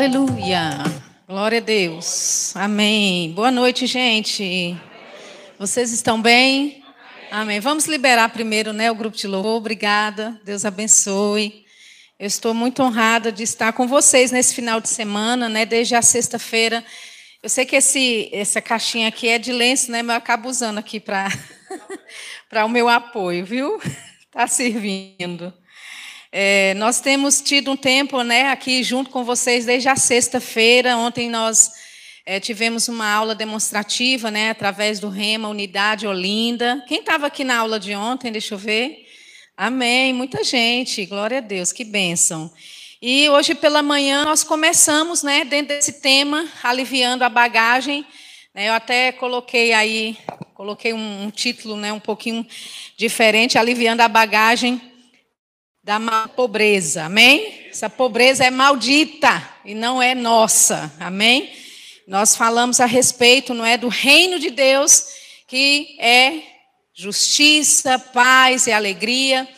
Aleluia. Glória a Deus. Amém. Boa noite, gente. Vocês estão bem? Amém. Vamos liberar primeiro, né, o grupo de louvor. Obrigada. Deus abençoe. Eu estou muito honrada de estar com vocês nesse final de semana, né, desde a sexta-feira. Eu sei que esse, essa caixinha aqui é de lenço, né, mas eu acabo usando aqui para para o meu apoio, viu? Está servindo. É, nós temos tido um tempo né, aqui junto com vocês desde a sexta-feira. Ontem nós é, tivemos uma aula demonstrativa né, através do Rema Unidade Olinda. Quem estava aqui na aula de ontem? Deixa eu ver. Amém. Muita gente. Glória a Deus. Que bênção. E hoje pela manhã nós começamos né, dentro desse tema, aliviando a bagagem. Né, eu até coloquei aí, coloquei um, um título né, um pouquinho diferente, aliviando a bagagem da pobreza, amém? Essa pobreza é maldita e não é nossa, amém? Nós falamos a respeito, não é, do reino de Deus, que é justiça, paz e alegria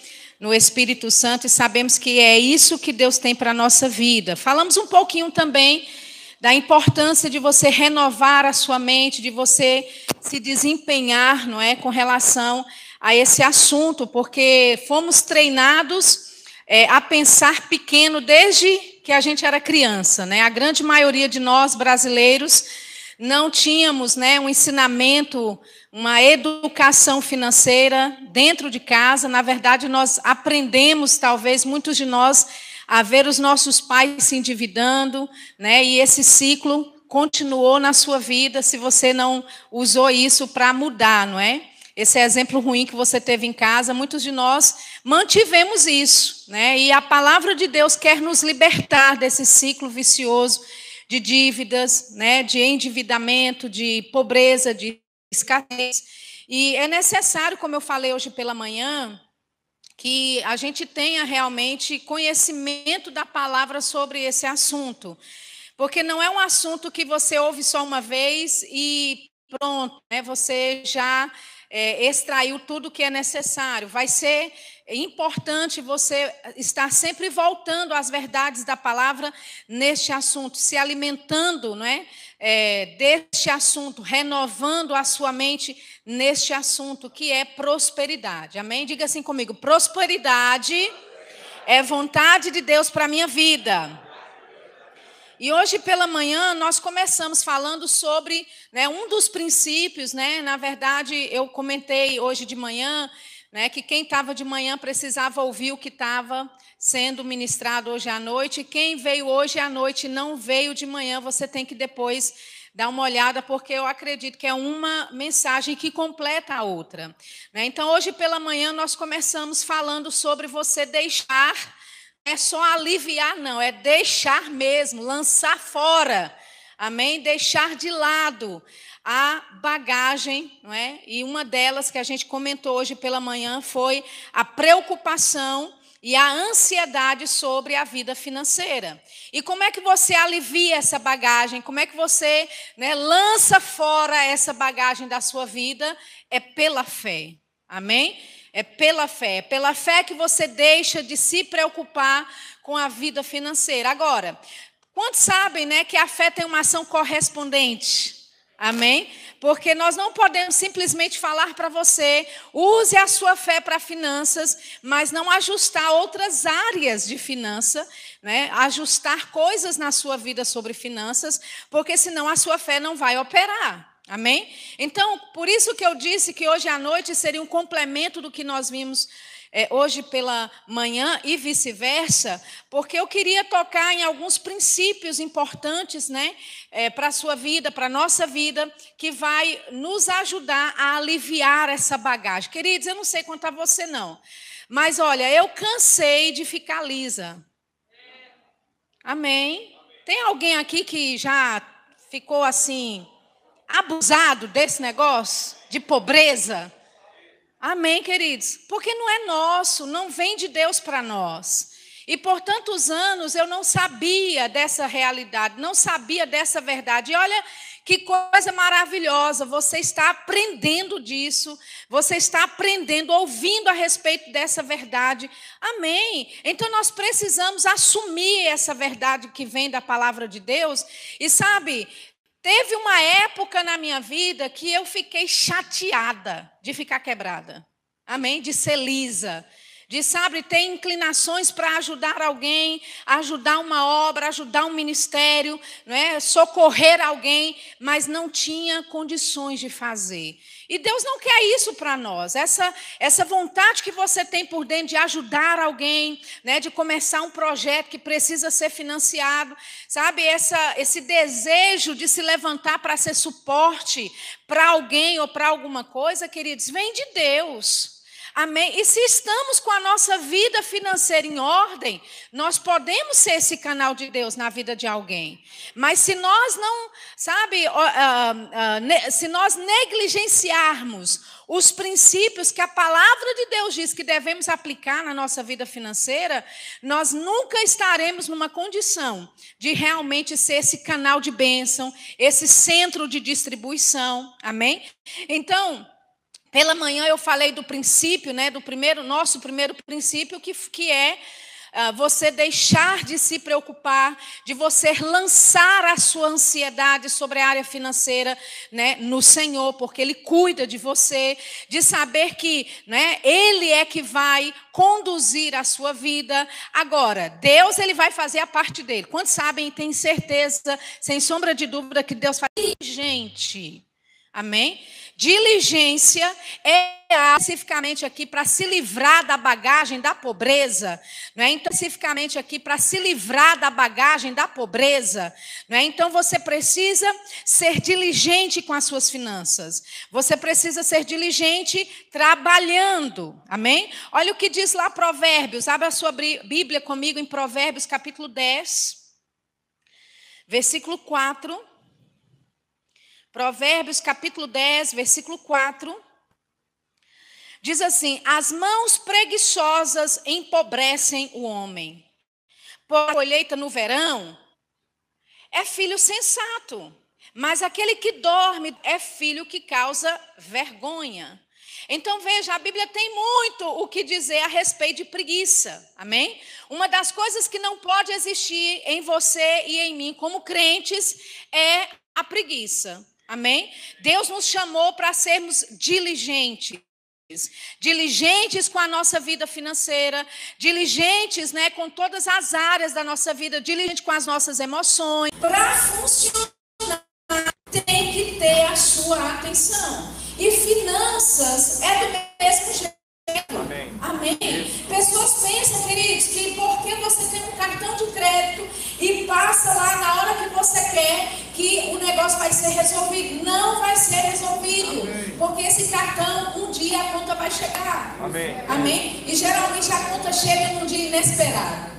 no Espírito Santo, e sabemos que é isso que Deus tem para a nossa vida. Falamos um pouquinho também da importância de você renovar a sua mente, de você se desempenhar, não é, com relação a esse assunto, porque fomos treinados é, a pensar pequeno desde que a gente era criança. Né? A grande maioria de nós brasileiros não tínhamos né, um ensinamento, uma educação financeira dentro de casa. Na verdade, nós aprendemos, talvez muitos de nós, a ver os nossos pais se endividando, né, e esse ciclo continuou na sua vida se você não usou isso para mudar, não é? Esse exemplo ruim que você teve em casa, muitos de nós mantivemos isso, né? E a palavra de Deus quer nos libertar desse ciclo vicioso de dívidas, né? De endividamento, de pobreza, de escassez. E é necessário, como eu falei hoje pela manhã, que a gente tenha realmente conhecimento da palavra sobre esse assunto. Porque não é um assunto que você ouve só uma vez e pronto, né? Você já é, extraiu tudo o que é necessário. Vai ser importante você estar sempre voltando às verdades da palavra neste assunto, se alimentando não é, é, deste assunto, renovando a sua mente neste assunto, que é prosperidade. Amém? Diga assim comigo: prosperidade é vontade de Deus para a minha vida. E hoje pela manhã nós começamos falando sobre né, um dos princípios, né? Na verdade, eu comentei hoje de manhã né, que quem estava de manhã precisava ouvir o que estava sendo ministrado hoje à noite. Quem veio hoje à noite não veio de manhã, você tem que depois dar uma olhada, porque eu acredito que é uma mensagem que completa a outra. Né? Então, hoje pela manhã nós começamos falando sobre você deixar é só aliviar, não, é deixar mesmo, lançar fora. Amém? Deixar de lado a bagagem, não é? E uma delas que a gente comentou hoje pela manhã foi a preocupação e a ansiedade sobre a vida financeira. E como é que você alivia essa bagagem? Como é que você né, lança fora essa bagagem da sua vida? É pela fé. Amém? É pela fé. É pela fé que você deixa de se preocupar com a vida financeira. Agora, quantos sabem né, que a fé tem uma ação correspondente? Amém? Porque nós não podemos simplesmente falar para você, use a sua fé para finanças, mas não ajustar outras áreas de finança, né? ajustar coisas na sua vida sobre finanças, porque senão a sua fé não vai operar. Amém? Então, por isso que eu disse que hoje à noite seria um complemento do que nós vimos é, hoje pela manhã e vice-versa, porque eu queria tocar em alguns princípios importantes né, é, para a sua vida, para a nossa vida, que vai nos ajudar a aliviar essa bagagem. Queridos, eu não sei quanto a você não, mas olha, eu cansei de ficar lisa. Amém? Tem alguém aqui que já ficou assim abusado desse negócio de pobreza? Amém, queridos? Porque não é nosso, não vem de Deus para nós. E por tantos anos eu não sabia dessa realidade, não sabia dessa verdade. E olha que coisa maravilhosa, você está aprendendo disso, você está aprendendo, ouvindo a respeito dessa verdade. Amém. Então nós precisamos assumir essa verdade que vem da palavra de Deus. E sabe, teve uma época na minha vida que eu fiquei chateada de ficar quebrada. Amém? De ser lisa de, sabe, ter inclinações para ajudar alguém, ajudar uma obra, ajudar um ministério, não é? socorrer alguém, mas não tinha condições de fazer. E Deus não quer isso para nós. Essa, essa vontade que você tem por dentro de ajudar alguém, né, de começar um projeto que precisa ser financiado, sabe? Essa, esse desejo de se levantar para ser suporte para alguém ou para alguma coisa, queridos, vem de Deus. Amém? E se estamos com a nossa vida financeira em ordem, nós podemos ser esse canal de Deus na vida de alguém. Mas se nós não, sabe, se nós negligenciarmos os princípios que a palavra de Deus diz que devemos aplicar na nossa vida financeira, nós nunca estaremos numa condição de realmente ser esse canal de bênção, esse centro de distribuição. Amém? Então, pela manhã eu falei do princípio, né, do primeiro nosso primeiro princípio, que, que é uh, você deixar de se preocupar, de você lançar a sua ansiedade sobre a área financeira né, no Senhor, porque Ele cuida de você, de saber que né, Ele é que vai conduzir a sua vida. Agora, Deus ele vai fazer a parte dele. Quantos sabem e têm certeza, sem sombra de dúvida, que Deus faz? Gente, amém? Diligência é especificamente aqui para se livrar da bagagem da pobreza, não é? Então, especificamente aqui para se livrar da bagagem da pobreza, não é? Então você precisa ser diligente com as suas finanças. Você precisa ser diligente trabalhando. Amém? Olha o que diz lá Provérbios. Abra a sua Bíblia comigo em Provérbios, capítulo 10, versículo 4. Provérbios capítulo 10, versículo 4. Diz assim: As mãos preguiçosas empobrecem o homem. Por colheita no verão é filho sensato, mas aquele que dorme é filho que causa vergonha. Então veja, a Bíblia tem muito o que dizer a respeito de preguiça. Amém? Uma das coisas que não pode existir em você e em mim como crentes é a preguiça. Amém? Deus nos chamou para sermos diligentes. Diligentes com a nossa vida financeira, diligentes né, com todas as áreas da nossa vida, diligentes com as nossas emoções. Para funcionar, tem que ter a sua atenção. E finanças é do mesmo jeito. Amém. Amém. Pessoas pensam, queridos, que porque você tem um cartão de crédito e passa lá na hora que você quer, que o negócio vai ser resolvido. Não vai ser resolvido. Amém. Porque esse cartão, um dia a conta vai chegar. Amém. Amém. E geralmente a conta chega num dia inesperado.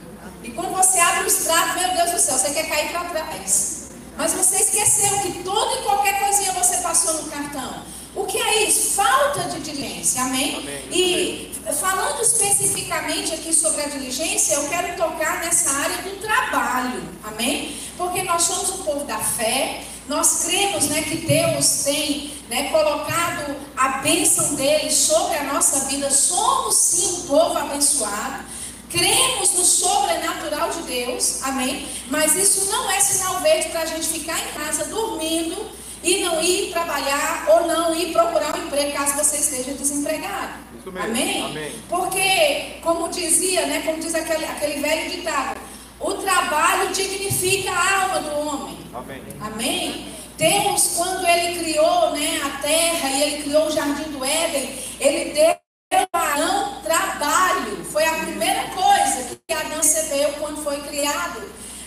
E quando você abre o extrato, meu Deus do céu, você quer cair para trás. Mas você esqueceu que toda e qualquer coisinha você passou no cartão. O que é isso? Falta de diligência, amém? amém? E falando especificamente aqui sobre a diligência, eu quero tocar nessa área do trabalho, amém? Porque nós somos um povo da fé, nós cremos né, que Deus tem né, colocado a bênção dele sobre a nossa vida, somos sim um povo abençoado. Cremos no sobrenatural de Deus, amém? Mas isso não é sinal verde para a gente ficar em casa dormindo e não ir trabalhar ou não ir procurar um emprego caso você esteja desempregado. Amém? Amém? Porque, como dizia, né, como diz aquele, aquele velho ditado, o trabalho dignifica a alma do homem. Amém? Amém? Deus, quando ele criou né, a terra e ele criou o jardim do Éden, ele deu a Adão trabalho. Foi a primeira coisa que Adão recebeu quando foi criado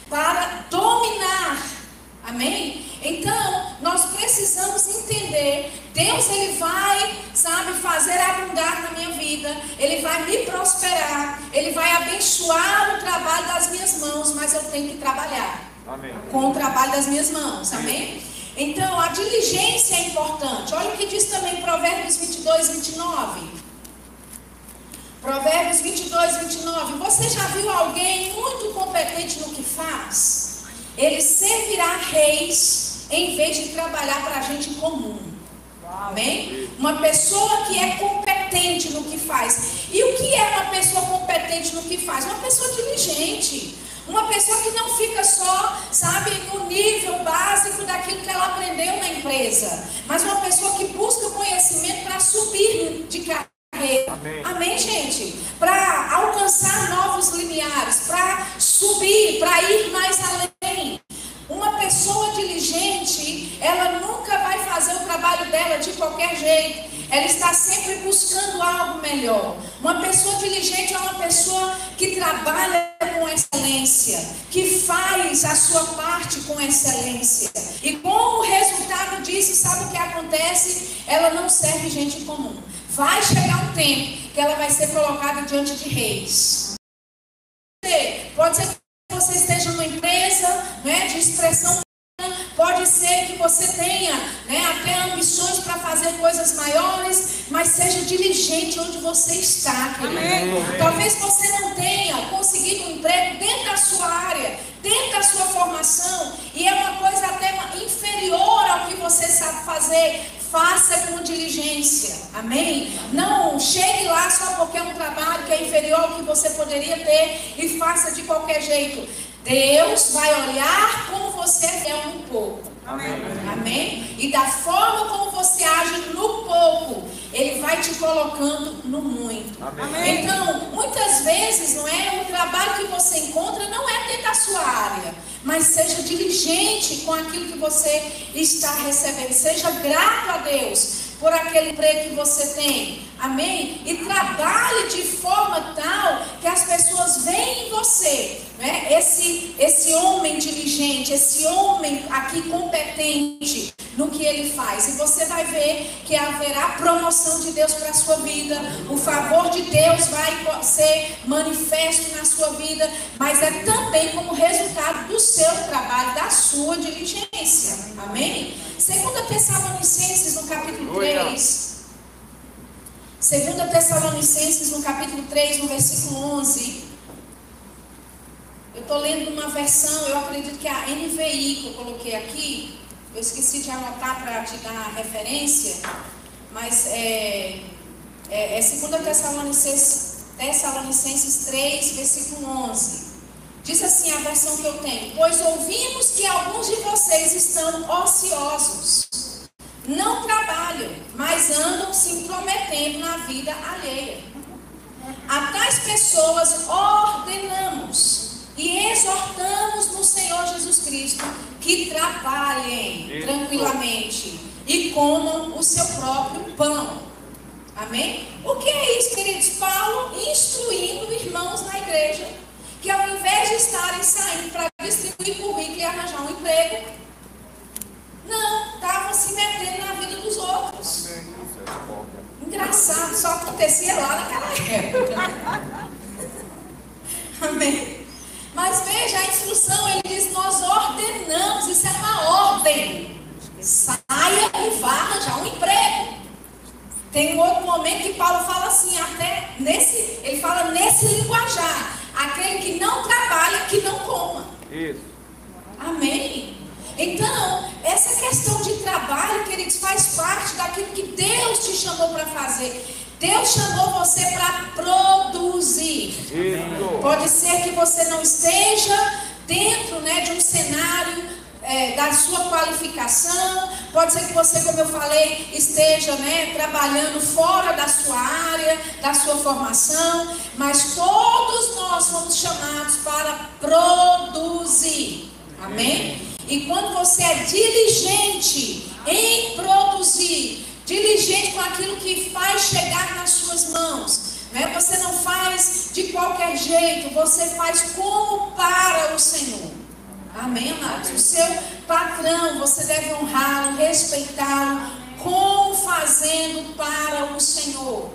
para dominar. Amém? Então, nós precisamos entender, Deus ele vai, sabe, fazer abundar na minha vida, ele vai me prosperar, ele vai abençoar o trabalho das minhas mãos, mas eu tenho que trabalhar. Amém. Com o trabalho das minhas mãos. Amém? Então, a diligência é importante. Olha o que diz também Provérbios 22, 29. Provérbios 22, 29. Você já viu alguém muito competente no que faz? Ele servirá reis em vez de trabalhar para a gente comum. Amém? Uma pessoa que é competente no que faz. E o que é uma pessoa competente no que faz? Uma pessoa diligente. Uma pessoa que não fica só, sabe, no nível básico daquilo que ela aprendeu na empresa, mas uma pessoa que busca conhecimento para subir de carreira. Amém. Amém, gente? Para alcançar novos limiares, para subir, para ir mais além. Uma pessoa diligente, ela nunca vai fazer o trabalho dela de qualquer jeito. Ela está sempre buscando algo melhor. Uma pessoa diligente é uma pessoa que trabalha com excelência, que faz a sua parte com excelência. E como resultado disso, sabe o que acontece? Ela não serve gente comum. Vai chegar um tempo que ela vai ser colocada diante de reis. Pode ser que você esteja numa empresa né, de expressão Pode ser que você tenha né, até ambições para fazer coisas maiores, mas seja diligente onde você está, querido. Talvez você não tenha conseguido um emprego dentro da sua área, dentro da sua formação, e é uma coisa até inferior ao que você sabe fazer. Faça com diligência, amém? Não chegue lá só porque é um trabalho que é inferior ao que você poderia ter e faça de qualquer jeito. Deus vai olhar como você é um pouco. Amém. Amém? E da forma como você age no pouco, Ele vai te colocando no muito. Amém. Então, muitas vezes, não é? O trabalho que você encontra não é dentro da sua área. Mas seja diligente com aquilo que você está recebendo. Seja grato a Deus por aquele emprego que você tem. Amém? E trabalhe de forma tal que as pessoas veem em você né? esse, esse homem diligente, esse homem aqui competente no que ele faz. E você vai ver que haverá promoção de Deus para a sua vida, o favor de Deus vai ser manifesto na sua vida, mas é também como resultado do seu trabalho, da sua diligência. Amém? Segunda Tessalonicenses no capítulo 3. Segunda Tessalonicenses no capítulo 3, no versículo 11. Eu estou lendo uma versão, eu acredito que é a NVI que eu coloquei aqui. Eu esqueci de anotar para te dar a referência, mas é, é, é 2 Tessalonicenses, Tessalonicenses 3, versículo 11. Diz assim a versão que eu tenho: Pois ouvimos que alguns de vocês estão ociosos, não trabalham, mas andam se intrometendo na vida alheia. A tais pessoas ordenamos e exortamos no Senhor Jesus Cristo que trabalhem tranquilamente e comam o seu próprio pão. Amém? O que é isso, queridos? Paulo instruindo irmãos na igreja que ao invés de estarem saindo para distribuir currículo e arranjar um emprego, não, estavam se metendo na vida dos outros. Engraçado, só acontecia lá naquela época. Amém. Mas veja a instrução, ele diz: Nós ordenamos, isso é uma ordem. Saia e vá arranjar um emprego. Tem um outro momento que Paulo fala assim, até nesse, ele fala nesse linguajar. Aquele que não trabalha, que não coma. Isso. Amém? Então, essa questão de trabalho, queridos, faz parte daquilo que Deus te chamou para fazer. Deus chamou você para produzir. Isso. Pode ser que você não esteja dentro né, de um cenário é, da sua qualificação, pode ser que você, como eu falei, esteja né, trabalhando fora da sua área, da sua formação, mas todos nós somos chamados para produzir. Amém? E quando você é diligente em produzir, diligente com aquilo que faz chegar nas suas mãos, né? você não faz de qualquer jeito, você faz como para o Senhor. Amém, amados? O seu patrão, você deve honrá-lo, respeitá-lo, como fazendo para o Senhor.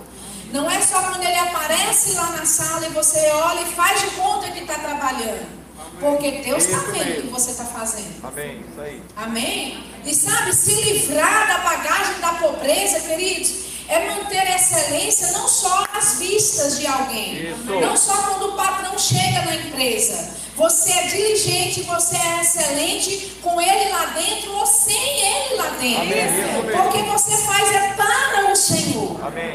Não é só quando ele aparece lá na sala e você olha e faz de conta que está trabalhando. Porque Deus está vendo o que você está fazendo. Amém. Isso aí. Amém? E sabe, se livrar da bagagem da pobreza, queridos, é manter excelência não só às vistas de alguém. Isso. Não só quando o patrão chega na empresa. Você é diligente, você é excelente com ele lá dentro ou sem ele lá dentro. Amém. Porque você faz é para o Senhor. Amém.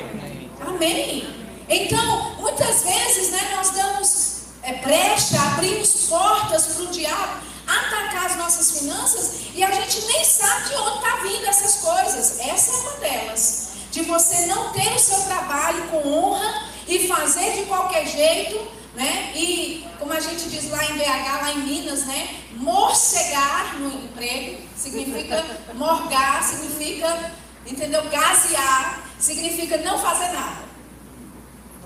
Amém. Então, muitas vezes, né, nós damos é, brecha, abrimos portas para o diabo atacar as nossas finanças e a gente nem sabe de onde está vindo essas coisas. Essa é uma delas. De você não ter o seu trabalho com honra e fazer de qualquer jeito, né? E como a gente diz lá em BH, lá em Minas, né? Morcegar no emprego significa morgar, significa, entendeu? Gasear, significa não fazer nada.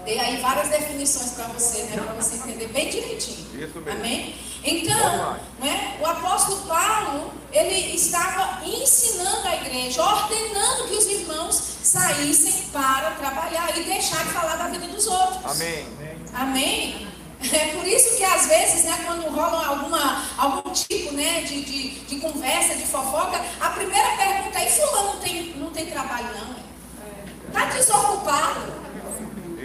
Dei aí várias definições para você, né? Para você entender bem direitinho. Isso mesmo. Amém? Então, né, o apóstolo Paulo, ele estava ensinando a igreja, ordenando que os irmãos saíssem para trabalhar e deixar de falar da vida dos outros. Amém. Amém? É por isso que às vezes, né, quando rola alguma, algum tipo né, de, de, de conversa, de fofoca, a primeira pergunta é, e fulano não tem, não tem trabalho não? Está desocupado?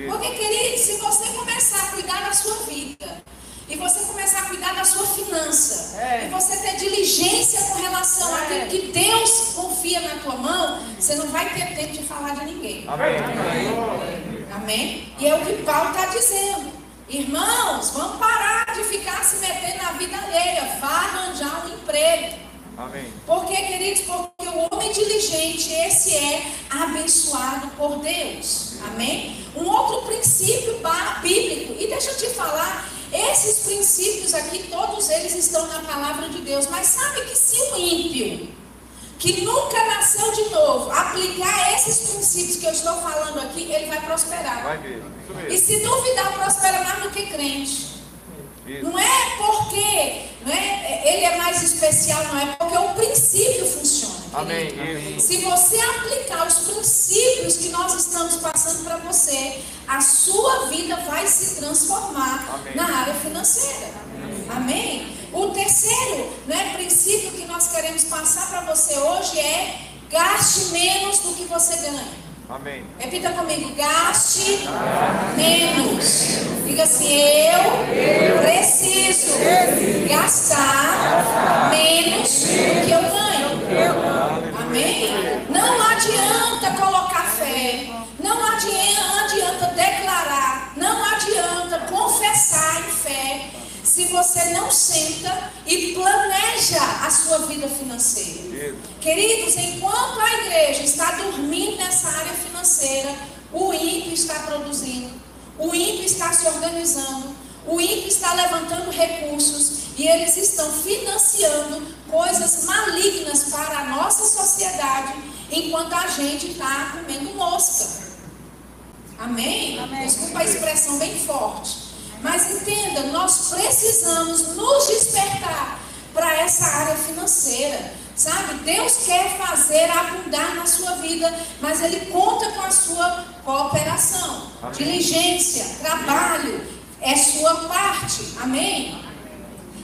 Porque, querido, se você começar a cuidar da sua vida, e você começar a cuidar da sua finança, é. e você ter diligência com relação é. àquilo que Deus confia na tua mão, você não vai ter tempo de falar de ninguém. Amém. Amém. Amém? E é o que Paulo está dizendo. Irmãos, vamos parar de ficar se metendo na vida alheia. Vá arranjar um emprego. Amém. Por que, queridos? Porque o homem diligente, esse é abençoado por Deus. Amém? Um outro princípio bíblico, e deixa eu te falar, esses princípios aqui, todos eles estão na palavra de Deus, mas sabe que se o ímpio, que nunca nasceu de novo, aplicar esses princípios que eu estou falando aqui, ele vai prosperar. Vai mesmo. E se duvidar, prospera mais do que crente. Isso. Não é porque não é, ele é mais especial, não é porque o princípio funciona. Amém. Se você aplicar os princípios que nós estamos passando para você, a sua vida vai se transformar Amém. na área financeira. Amém. Amém? O terceiro né, princípio que nós queremos passar para você hoje é gaste menos do que você ganha. Amém. Repita comigo, gaste menos. Diga assim, eu preciso gastar menos do que eu ganho. Amém? Não adianta colocar fé. Não adianta declarar. Não adianta confessar em fé se você não senta e planeja a sua vida financeira. Queridos, enquanto a igreja está dormindo nessa área financeira, o ímpio está produzindo, o ímpio está se organizando, o ímpio está levantando recursos e eles estão financiando coisas malignas para a nossa sociedade, enquanto a gente está comendo mosca. Amém? Amém? Desculpa a expressão bem forte. Mas entenda, nós precisamos nos despertar para essa área financeira. Sabe? Deus quer fazer abundar na sua vida, mas Ele conta com a sua cooperação. Amém. Diligência, trabalho, é sua parte. Amém?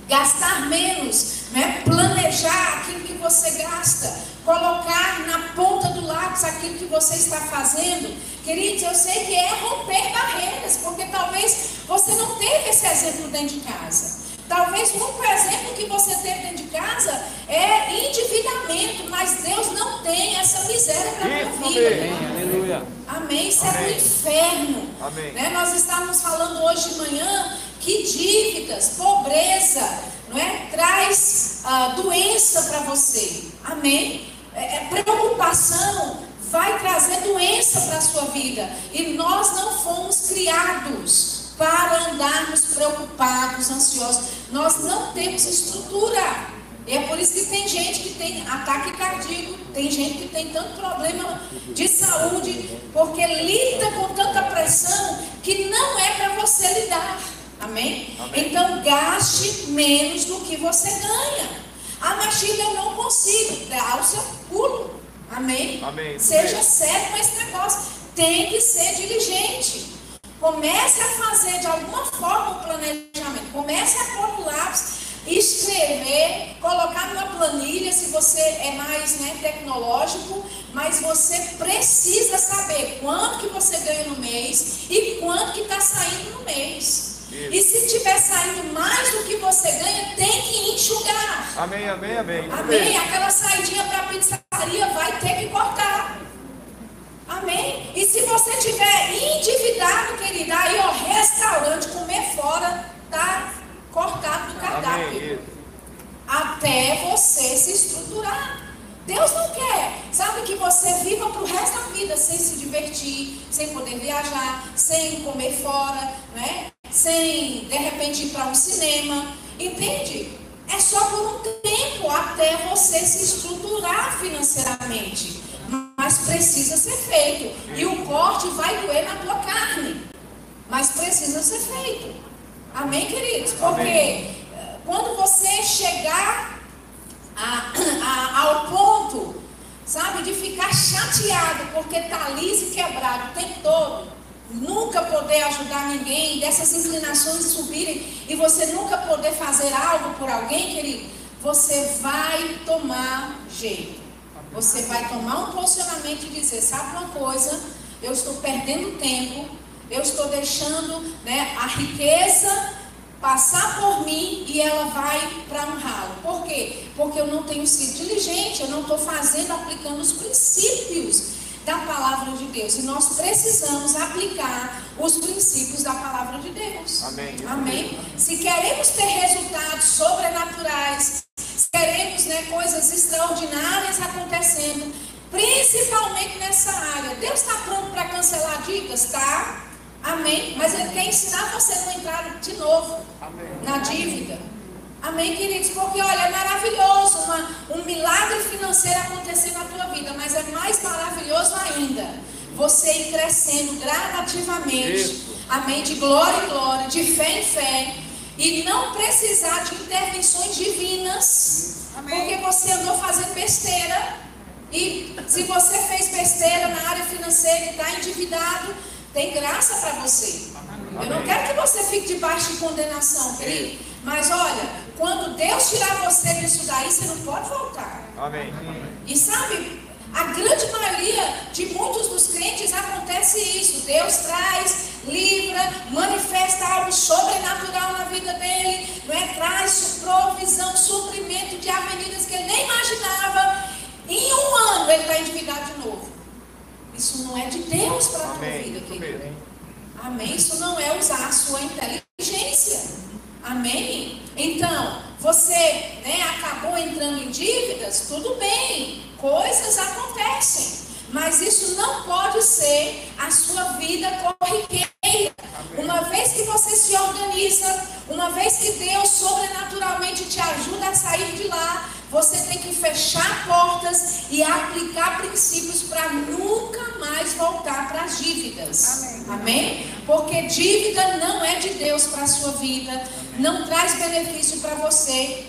Gastar menos, né? planejar aquilo que você gasta, colocar na ponta do lápis aquilo que você está fazendo. Queridos, eu sei que é romper barreiras, porque talvez você não teve esse exemplo dentro de casa. Talvez o único exemplo que você teve dentro de casa é endividamento, mas Deus não tem essa miséria para a tua vida. Amém. Aleluia. Amém. Isso Amém. é um inferno. Amém. Né? Nós estávamos falando hoje de manhã que dívidas, pobreza, não é? traz uh, doença para você. Amém. É, é, preocupação vai trazer doença para a sua vida. E nós não fomos criados para andarmos preocupados, ansiosos. Nós não temos estrutura. E é por isso que tem gente que tem ataque cardíaco, tem gente que tem tanto problema de saúde, porque lida com tanta pressão que não é para você lidar. Amém? Amém? Então gaste menos do que você ganha. Ah, mas eu não consigo. Dá o seu pulo. Amém? Amém. Seja sério com esse negócio. Tem que ser diligente. Comece a fazer de alguma forma o planejamento. Comece a pôr no lápis escrever, colocar numa planilha se você é mais né, tecnológico, mas você precisa saber quanto que você ganha no mês e quanto que está saindo no mês. E se estiver saindo mais do que você ganha, tem que enxugar. Amém, amém, amém. Amém. Aquela saidinha para a pizzaria vai ter que cortar. Amém? E se você tiver endividado, querida, aí ó, restaurante, comer fora, tá cortado do cardápio. Até você se estruturar. Deus não quer, sabe, que você viva para o resto da vida sem se divertir, sem poder viajar, sem comer fora, né? sem de repente ir para um cinema, entende? É só por um tempo até você se estruturar financeiramente, mas precisa ser feito e o corte vai doer na tua carne, mas precisa ser feito. Amém, queridos? Porque Amém. Eh, quando você chegar a, a, ao ponto, sabe, de ficar chateado porque está liso e quebrado o tempo todo nunca poder ajudar ninguém, dessas inclinações subirem e você nunca poder fazer algo por alguém, querido, você vai tomar jeito. Você vai tomar um posicionamento e dizer, sabe uma coisa? Eu estou perdendo tempo, eu estou deixando né, a riqueza passar por mim e ela vai para um ralo. Por quê? Porque eu não tenho sido diligente, eu não estou fazendo, aplicando os princípios da palavra de Deus. E nós precisamos aplicar os princípios da palavra de Deus. Amém. Amém. Se queremos ter resultados sobrenaturais, se queremos né, coisas extraordinárias acontecendo, principalmente nessa área, Deus está pronto para cancelar dívidas? Está. Amém. Mas Ele quer ensinar você a não entrar de novo Amém. na dívida. Amém, queridos? Porque olha, é maravilhoso uma, um milagre financeiro acontecer na tua vida, mas é mais maravilhoso ainda você ir crescendo gradativamente. Isso. Amém? De glória em glória, de fé em fé. E não precisar de intervenções divinas. Amém. Porque você andou fazendo besteira. E se você fez besteira na área financeira e está endividado, tem graça para você. Amém. Eu não quero que você fique debaixo de condenação, querido. Mas olha, quando Deus tirar você disso daí, você não pode voltar. Amém. E sabe, a grande maioria de muitos dos crentes acontece isso. Deus traz, livra, manifesta algo sobrenatural na vida dele, não é? traz provisão, suprimento de avenidas que ele nem imaginava. Em um ano ele está endividado de novo. Isso não é de Deus para a tua vida, querido. Amém. Isso não é usar a sua inteligência. Amém? Então, você né, acabou entrando em dívidas, tudo bem, coisas acontecem. Mas isso não pode ser a sua vida corriqueira. Uma vez que você se organiza, uma vez que Deus sobrenaturalmente te ajuda a sair de lá, você tem que fechar portas e aplicar princípios para nunca mais voltar para as dívidas. Amém. Amém? Porque dívida não é de Deus para a sua vida, não traz benefício para você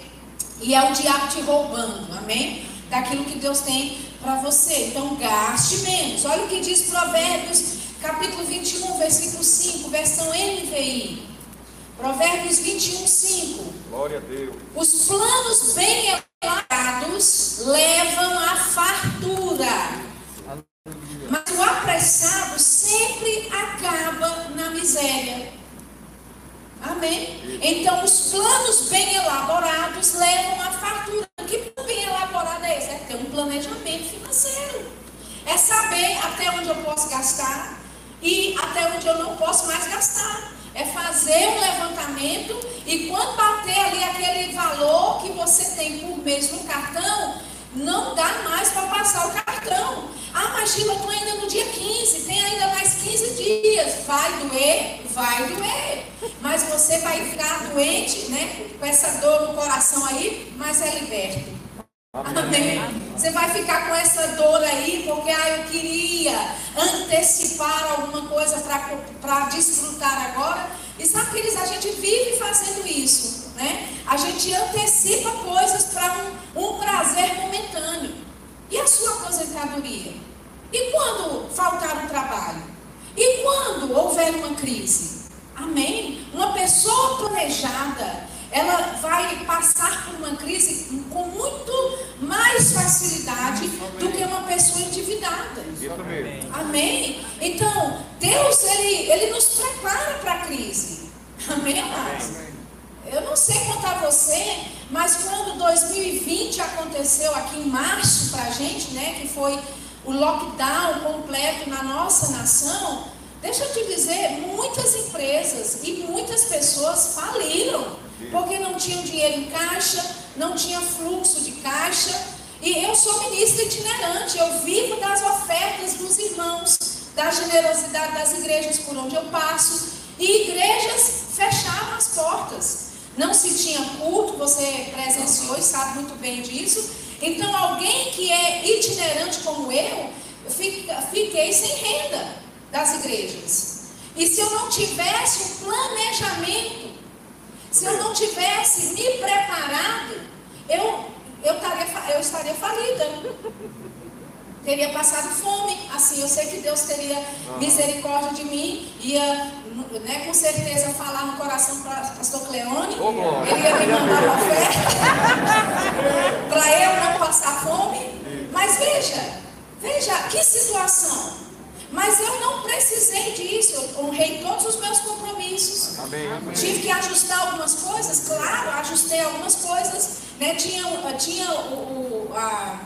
e é o diabo te roubando. Amém? Daquilo que Deus tem para você. Então gaste menos. Olha o que diz Provérbios, capítulo 21, versículo 5, versão NVI. Provérbios 21, 5. Glória a Deus. Os planos bem elaborados levam à fartura. Mas o apressado sempre acaba na miséria. Amém? Então, os planos bem elaborados levam à fartura. Que bem elaborado é esse? É ter um planejamento financeiro. É saber até onde eu posso gastar e até onde eu não posso mais gastar. É fazer um levantamento e quando bater ali aquele valor que você tem por mês no cartão, não dá mais para passar o cartão. Ah, mas eu estou ainda no dia 15, tem ainda mais 15 dias. Vai doer? Vai doer. Mas você vai ficar doente, né? Com essa dor no coração aí, mas é liberto. Amém. Você vai ficar com essa dor aí, porque ah, eu queria antecipar alguma coisa para desfrutar agora. E sabe, queridos, a gente vive fazendo isso, né? A gente antecipa coisas para um, um prazer momentâneo. E a sua aposentadoria? E quando faltar o trabalho? E quando houver uma crise? Amém? Uma pessoa planejada, ela vai passar por uma crise com muito mais facilidade do que uma pessoa endividada. Amém? Então, Deus, ele, ele nos prepara para a crise. Amém, amados? Eu não sei contar você, mas quando 2020 aconteceu aqui em março para a gente, né, que foi o lockdown completo na nossa nação, deixa eu te dizer, muitas empresas e muitas pessoas faliram, porque não tinham dinheiro em caixa, não tinha fluxo de caixa. E eu sou ministra itinerante, eu vivo das ofertas dos irmãos, da generosidade das igrejas por onde eu passo. E igrejas fechavam as portas. Não se tinha culto, você presenciou e sabe muito bem disso. Então, alguém que é itinerante como eu, fiquei sem renda das igrejas. E se eu não tivesse um planejamento, se eu não tivesse me preparado, eu, eu, estaria, eu estaria falida teria passado fome. Assim, eu sei que Deus teria misericórdia de mim, ia né, com certeza falar no coração para pastor Cleone. Oh, ele ia me mandar uma oferta para eu não passar fome. Mas veja, veja que situação. Mas eu não precisei disso, eu honrei todos os meus compromissos. Amém, amém. Tive que ajustar algumas coisas, claro, ajustei algumas coisas. Né? Tinha, tinha o, o a,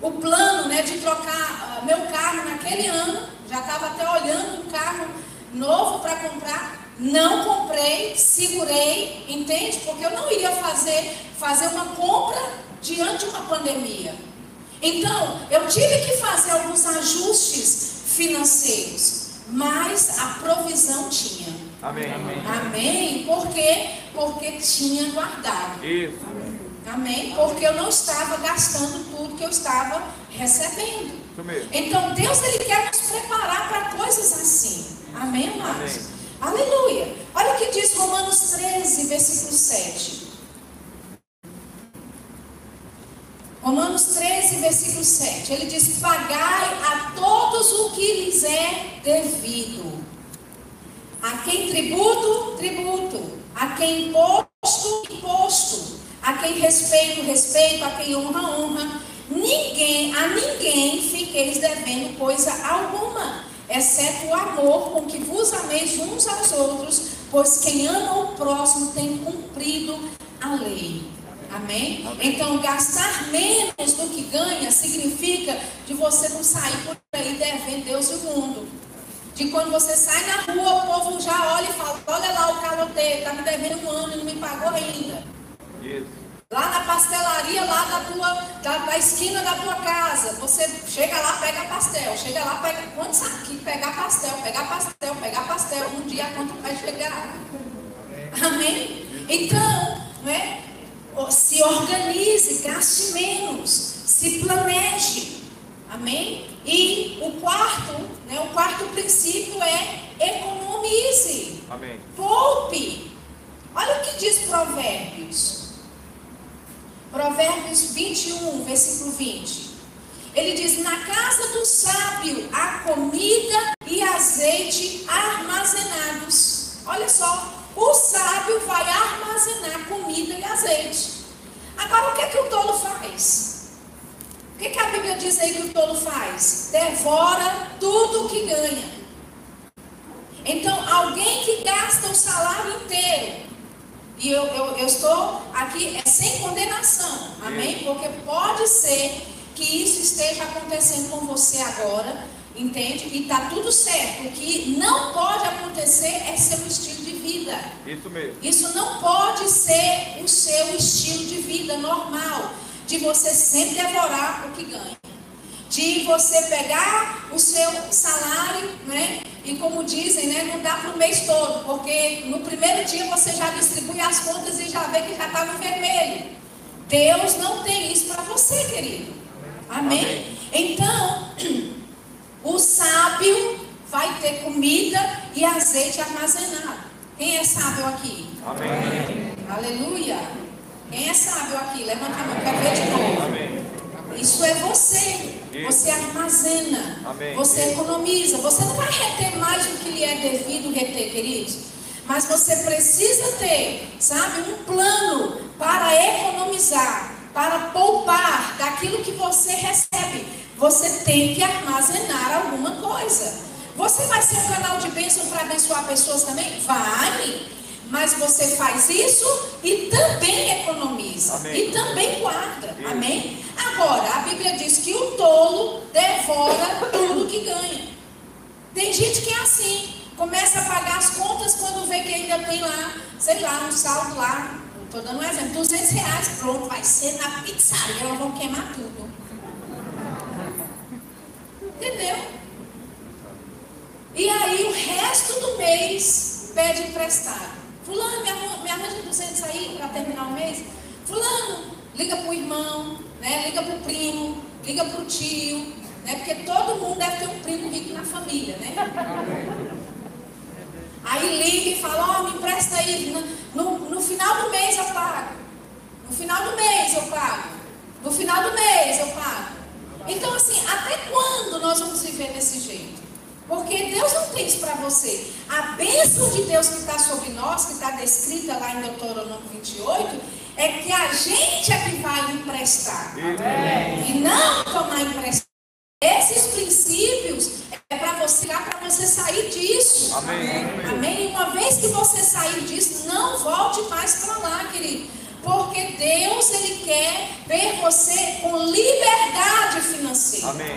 o plano né, de trocar uh, meu carro naquele ano, já estava até olhando um carro novo para comprar. Não comprei, segurei, entende? Porque eu não iria fazer, fazer uma compra diante de uma pandemia. Então, eu tive que fazer alguns ajustes financeiros, mas a provisão tinha. Amém. Amém. Amém. Por quê? Porque tinha guardado. Isso. Amém? Porque eu não estava gastando tudo que eu estava recebendo. Então Deus ele quer nos preparar para coisas assim. Amém, amados? Amém. Aleluia. Olha o que diz Romanos 13, versículo 7. Romanos 13, versículo 7. Ele diz: Pagai a todos o que lhes é devido. A quem tributo, tributo. A quem imposto, imposto a quem respeito, respeito, a quem honra, honra. Ninguém, a ninguém fiqueis devendo coisa alguma, exceto o amor com que vos ameis uns aos outros, pois quem ama o próximo tem cumprido a lei. Amém? Então, gastar menos do que ganha significa de você não sair por aí devendo Deus e o mundo. De quando você sai na rua, o povo já olha e fala: Olha lá o caloteiro, está me devendo um ano e não me pagou ainda. Lá na pastelaria, lá da tua, da, da, esquina da tua casa, você chega lá, pega pastel, chega lá, pega quantos aqui, pegar pastel, pegar pastel, pegar pastel, um dia conta vai chegar. Amém? Então, né, se organize, gaste menos, se planeje. Amém? E o quarto, né, o quarto princípio é economize. Amém. Poupe. Olha o que diz Provérbios. Provérbios 21, versículo 20. Ele diz: Na casa do sábio há comida e azeite armazenados. Olha só, o sábio vai armazenar comida e azeite. Agora, o que é que o tolo faz? O que, é que a Bíblia diz aí que o tolo faz? Devora tudo que ganha. Então, alguém que gasta o salário inteiro e eu, eu, eu estou aqui é sem condenação, amém? Porque pode ser que isso esteja acontecendo com você agora, entende? E está tudo certo. O que não pode acontecer é seu estilo de vida. Isso mesmo. Isso não pode ser o seu estilo de vida normal, de você sempre devorar o que ganha de você pegar o seu salário, né? E como dizem, né? Não dá para o mês todo, porque no primeiro dia você já distribui as contas e já vê que já está no vermelho. Deus não tem isso para você, querido. Amém? Amém? Então, o sábio vai ter comida e azeite armazenado. Quem é sábio aqui? Amém. Aleluia. Quem é sábio aqui? Levanta a mão, quero ver de novo. Amém. Isso é você. Você armazena. Amém. Você economiza. Você não vai reter mais do que lhe é devido reter, queridos. Mas você precisa ter, sabe, um plano para economizar, para poupar daquilo que você recebe. Você tem que armazenar alguma coisa. Você vai ser um canal de bênção para abençoar pessoas também? Vai. Mas você faz isso e também economiza. Amém. E também guarda. Amém? Agora, a Bíblia diz que o tolo devora tudo que ganha. Tem gente que é assim. Começa a pagar as contas quando vê que ainda tem lá, sei lá, um saldo lá. Estou dando um exemplo, 200 reais. Pronto, vai ser na pizzaria. Elas vão queimar tudo. Entendeu? E aí o resto do mês pede emprestado. Fulano, me arranja 200 aí para terminar o mês. Fulano, liga para o irmão, né? liga para o primo, liga para o tio. Né? Porque todo mundo deve ter um primo rico na família, né? Aí liga e fala, ó, oh, me empresta aí. No, no final do mês eu pago. No final do mês eu pago. No final do mês eu pago. Então, assim, até quando nós vamos viver desse jeito? Porque Deus não tem isso para você. A bênção de Deus que está sobre nós, que está descrita lá em Deuteronômio 28, é que a gente é que vai emprestar. Amém. E não tomar emprestado. Esses princípios é para você para você sair disso. Amém. Amém. E uma vez que você sair disso, não volte mais para lá, querido. Porque Deus ele quer ver você com liberdade financeira. Amém.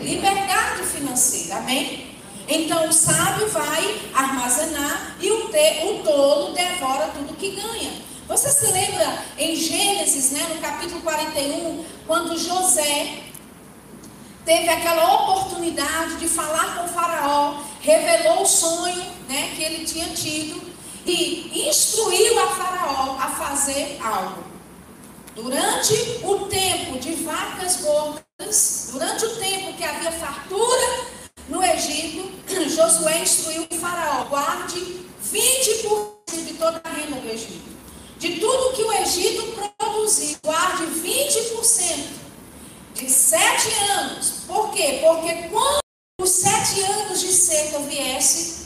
Liberdade financeira. Amém. Então o sábio vai armazenar e o, te, o tolo devora tudo que ganha. Você se lembra em Gênesis, né, no capítulo 41, quando José teve aquela oportunidade de falar com o faraó, revelou o sonho né, que ele tinha tido e instruiu a faraó a fazer algo. Durante o tempo de vacas gordas, durante o tempo que havia fartura no Egito, Josué instruiu o faraó, guarde 20% de toda a renda do Egito. De tudo que o Egito produziu, guarde 20% de sete anos. Por quê? Porque quando os sete anos de seca viesse,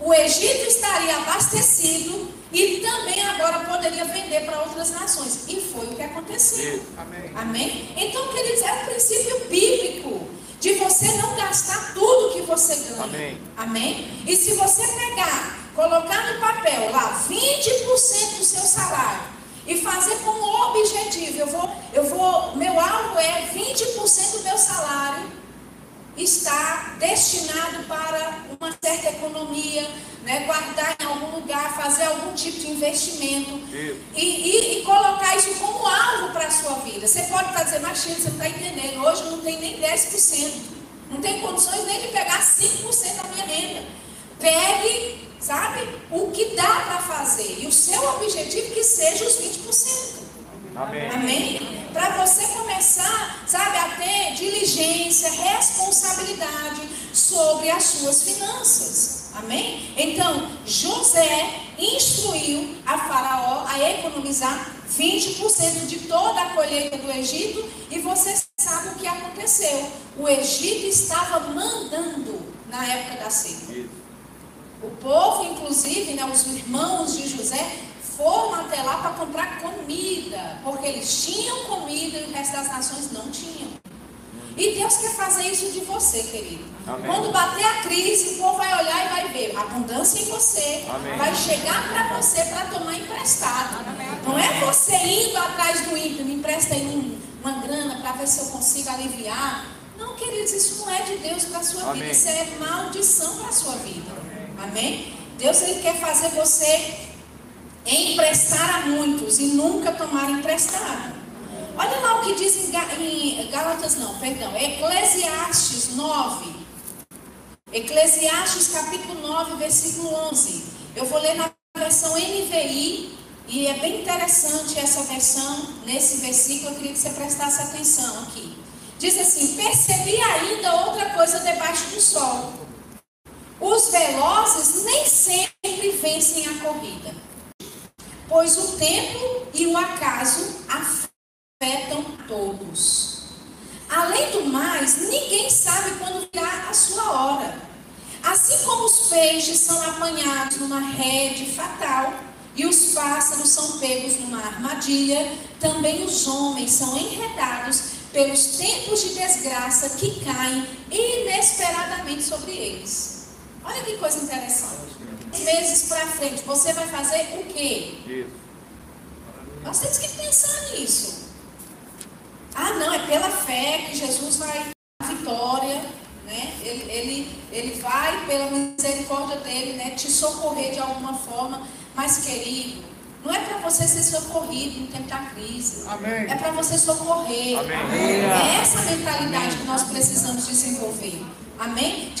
o Egito estaria abastecido e também agora poderia vender para outras nações. E foi o que aconteceu. Amém. Amém? Então, queridos, é um princípio bíblico de você não gastar tudo que você ganha. Amém. Amém? E se você pegar, colocar no papel lá 20% do seu salário e fazer como objetivo, eu vou, eu vou, meu alvo é 20% do meu salário está destinado para uma certa economia, né, guardar em algum lugar, fazer algum tipo de investimento e, e, e, colocar isso como alvo para a sua vida. Você pode dizendo, mas você não está entendendo, hoje não tem nem 10%, não tem condições nem de pegar 5% da minha renda. Pegue Sabe? O que dá para fazer. E o seu objetivo que seja os 20%. Amém. Amém? Para você começar, sabe, a ter diligência, responsabilidade sobre as suas finanças. Amém? Então, José instruiu a Faraó a economizar 20% de toda a colheita do Egito. E você sabe o que aconteceu. O Egito estava mandando na época da seca. O povo, inclusive, né, os irmãos de José, foram até lá para comprar comida, porque eles tinham comida e o resto das nações não tinham. E Deus quer fazer isso de você, querido. Amém. Quando bater a crise, o povo vai olhar e vai ver abundância em você. Amém. Vai chegar para você para tomar emprestado. Amém. Não é você indo atrás do ímpio, me empresta aí uma grana para ver se eu consigo aliviar. Não, queridos, isso não é de Deus para a sua vida. Isso é maldição para a sua vida. Amém? Deus ele quer fazer você emprestar a muitos e nunca tomar emprestado. Olha lá o que diz em, Gálatas, não, perdão, Eclesiastes 9. Eclesiastes capítulo 9, versículo 11. Eu vou ler na versão NVI e é bem interessante essa versão, nesse versículo, eu queria que você prestasse atenção aqui. Diz assim: Percebi ainda outra coisa debaixo do sol os velozes nem sempre vencem a corrida, pois o tempo e o acaso afetam todos. Além do mais, ninguém sabe quando virá a sua hora. Assim como os peixes são apanhados numa rede fatal e os pássaros são pegos numa armadilha, também os homens são enredados pelos tempos de desgraça que caem inesperadamente sobre eles. Olha que coisa interessante. Meses para frente, você vai fazer o quê? Isso. Nós temos que pensar nisso. Ah, não, é pela fé que Jesus vai dar vitória, né? Ele, ele, ele vai, pela misericórdia dele, né, te socorrer de alguma forma. Mas, querido, não é para você ser socorrido no tempo da crise. Amém. É para você socorrer. Amém. É essa mentalidade Amém. que nós precisamos desenvolver. Amém?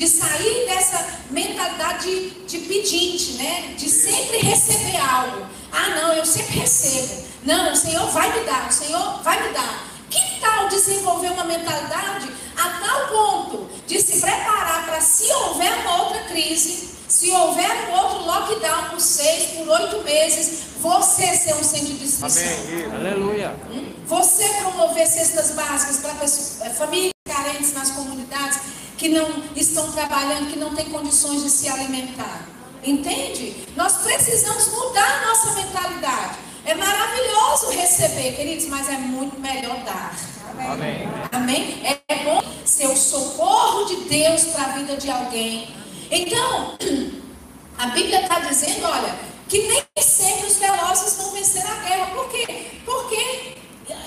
De sair dessa mentalidade de, de pedinte, né? De sempre receber algo. Ah, não, eu sempre recebo. Não, o Senhor vai me dar, o Senhor vai me dar. Que tal desenvolver uma mentalidade a tal ponto de se preparar para se houver uma outra crise, se houver um outro lockdown por seis, por oito meses, você ser um centro de distribuição. Amém. Aleluia. Hum? Você promover cestas básicas para é, famílias carentes nas comunidades que não estão trabalhando, que não têm condições de se alimentar. Entende? Nós precisamos mudar a nossa mentalidade. É maravilhoso receber, queridos, mas é muito melhor dar. Amém. Amém? É bom ser o socorro de Deus para a vida de alguém. Então, a Bíblia está dizendo, olha, que nem sempre os velozes vão vencer a guerra. Por quê? Porque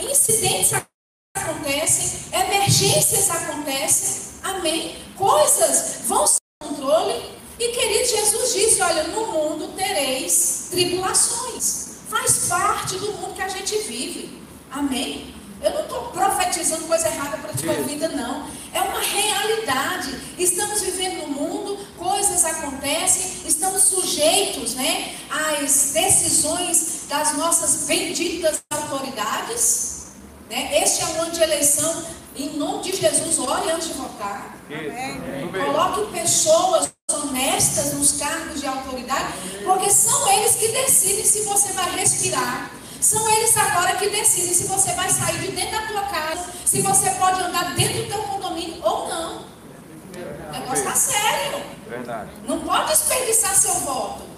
incidentes acontecem, emergências acontecem, amém? Coisas vão sem controle. E querido, Jesus disse: Olha, no mundo tereis tribulações. Faz parte do mundo que a gente vive. Amém? Eu não estou profetizando coisa errada para a tua vida, não. É uma realidade. Estamos vivendo no mundo, coisas acontecem, estamos sujeitos né, às decisões das nossas benditas autoridades. Né? Este é um ano de eleição. Em nome de Jesus, ore antes de votar. Coloque pessoas honestas nos cargos de autoridade, porque são eles que decidem se você vai respirar são eles agora que decidem se você vai sair de dentro da tua casa, se você pode andar dentro do teu condomínio ou não. O negócio está sério. Verdade. Não pode desperdiçar seu voto.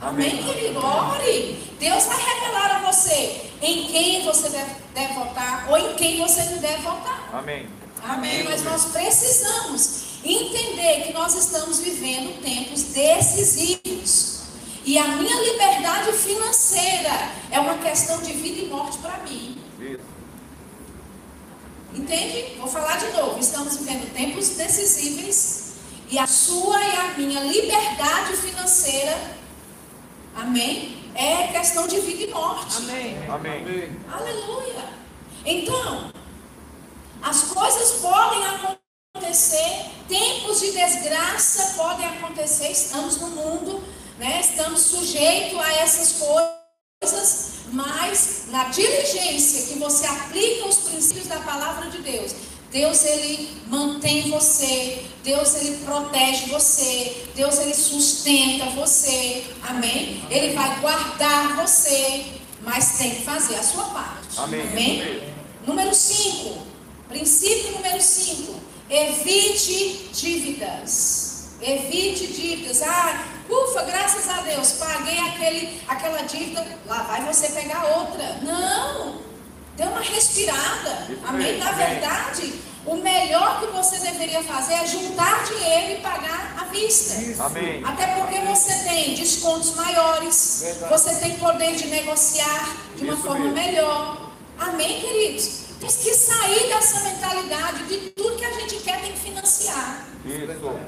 Amém, querido? Ore. Deus vai revelar a você em quem você deve, deve votar ou em quem você não deve votar. Amém. Amém. Mas nós precisamos entender que nós estamos vivendo tempos decisivos. E a minha liberdade financeira é uma questão de vida e morte para mim. Entende? Vou falar de novo. Estamos vivendo tempos decisíveis e a sua e a minha liberdade financeira, amém? É questão de vida e morte. Amém. Amém. Aleluia. Então, as coisas podem acontecer, tempos de desgraça podem acontecer, estamos no mundo né? Estamos sujeitos a essas coisas, mas na diligência que você aplica os princípios da palavra de Deus, Deus ele mantém você, Deus ele protege você, Deus ele sustenta você, amém? Ele vai guardar você, mas tem que fazer a sua parte, amém? amém? Número 5, princípio número 5, evite dívidas. Evite dívidas. Ah, ufa, graças a Deus, paguei aquele, aquela dívida. Lá vai você pegar outra. Não. Dê uma respirada. Amém? Na verdade, o melhor que você deveria fazer é juntar dinheiro e pagar à vista. Amém. Até porque você tem descontos maiores. Verdade. Você tem poder de negociar de uma Isso forma mesmo. melhor. Amém, queridos? Temos que sair dessa mentalidade de tudo que a gente quer tem que financiar. Isso.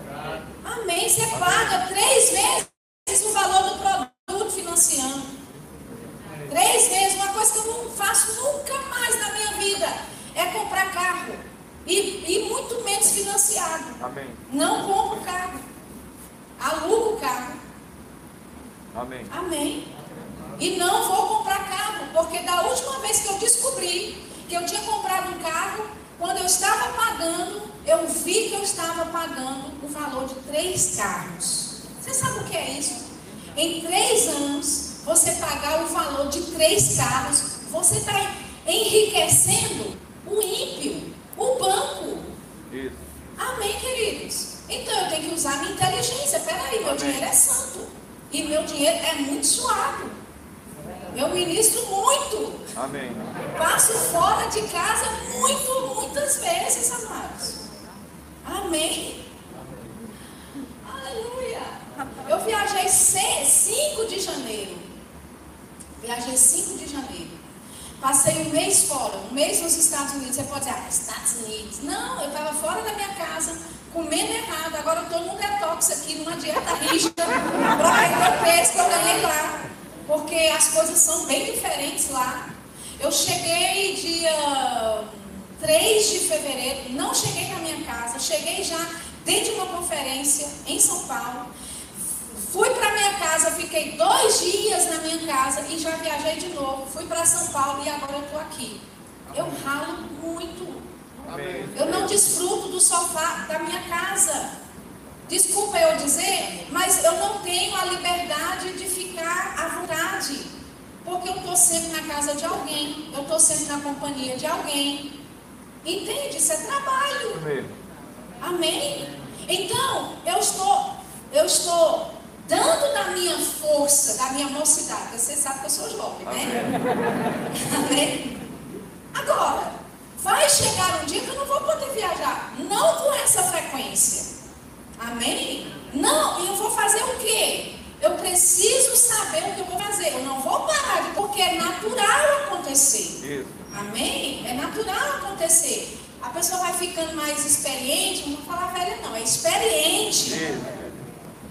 Amém. Você paga três vezes o valor do produto financiando. Três vezes. Uma coisa que eu não faço nunca mais na minha vida é comprar carro. E, e muito menos financiado. Amém. Não compro carro. Alugo carro. Amém. Amém. E não vou comprar carro, porque da última vez que eu descobri que eu tinha comprado um carro, quando eu estava pagando, eu vi que eu estava pagando o valor de três carros. Você sabe o que é isso? Em três anos, você pagar o valor de três carros, você está enriquecendo o ímpio, o banco. Isso. Amém, queridos? Então eu tenho que usar minha inteligência. Peraí, meu dinheiro é santo. E meu dinheiro é muito suado. Eu ministro muito. Amém. Passo fora de casa muito, muitas vezes, amados. Amém. Aleluia. Eu viajei 5 de janeiro. Viajei 5 de janeiro. Passei um mês fora, um mês nos Estados Unidos. Você pode dizer, ah, Estados Unidos. Não, eu estava fora da minha casa, comendo errado. Agora eu estou num detox aqui, numa dieta rígida, para perder peso ganhei lá. Porque as coisas são bem diferentes lá. Eu cheguei dia 3 de fevereiro, não cheguei na minha casa, cheguei já dentro de uma conferência em São Paulo. Fui para minha casa, fiquei dois dias na minha casa e já viajei de novo. Fui para São Paulo e agora eu estou aqui. Eu ralo muito. Amém. Eu não desfruto do sofá da minha casa. Desculpa eu dizer, mas eu não tenho a liberdade de ficar à vontade. Porque eu estou sempre na casa de alguém. Eu estou sempre na companhia de alguém. Entende? Isso é trabalho. Amém. Amém? Então, eu estou, eu estou dando da minha força, da minha mocidade. Você sabe que eu sou jovem, né? Amém? Agora, vai chegar um dia que eu não vou poder viajar. Não com essa frequência. Amém? Não, e eu vou fazer o quê? Eu preciso saber o que eu vou fazer. Eu não vou parar, porque é natural acontecer. Isso. Amém? É natural acontecer. A pessoa vai ficando mais experiente, não vou falar velha não, é experiente.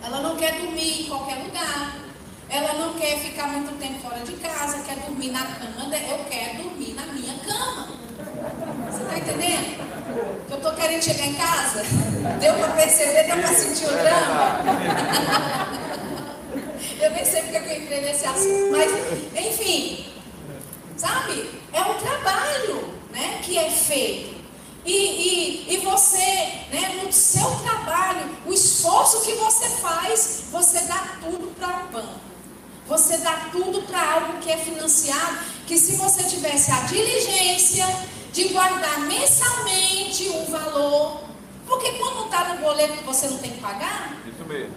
Ela não quer dormir em qualquer lugar. Ela não quer ficar muito tempo fora de casa, quer dormir na cama. de- Eu quero dormir na minha cama. Você está entendendo? Eu estou querendo chegar em casa. Deu para perceber, deu para sentir o drama. Eu nem sei porque que eu entrei nesse assunto. Mas, enfim, sabe? É um trabalho né, que é feito. E, e, e você, né, no seu trabalho, o esforço que você faz, você dá tudo para o banco. Você dá tudo para algo que é financiado, que se você tivesse a diligência de guardar mensalmente um valor, porque quando está no boleto que você não tem que pagar, Isso mesmo.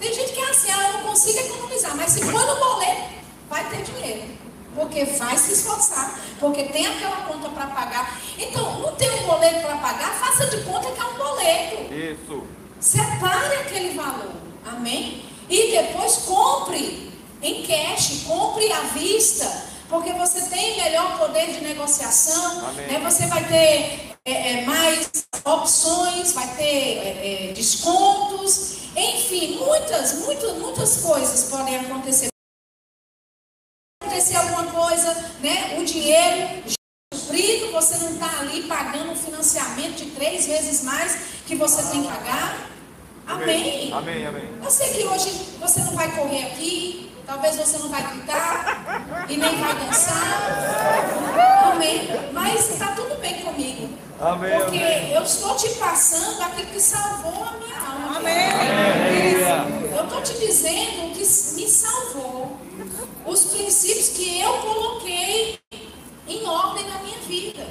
tem gente que é assim, ela não consigo economizar, mas se for no boleto, vai ter dinheiro. Porque vai se esforçar, porque tem aquela conta para pagar. Então, não tem um boleto para pagar, faça de conta que é um boleto. Isso. Separe aquele valor. Amém? E depois compre em cash, compre à vista, porque você tem melhor poder de negociação, Amém. né? você vai ter é, é, mais opções, vai ter é, é, descontos, enfim, muitas, muitas, muitas coisas podem acontecer. Acontecer alguma coisa, né? O dinheiro suprido, você não está ali pagando um financiamento de três vezes mais que você tem que pagar. Amém. Amém, amém. Eu sei que hoje você não vai correr aqui, talvez você não vai gritar e nem vai dançar. Amém. Mas está tudo bem comigo. Amém, Porque amém. eu estou te passando aquilo que salvou a minha alma. Aleluia. Eu estou te dizendo o que me salvou. Os princípios que eu coloquei em ordem na minha vida.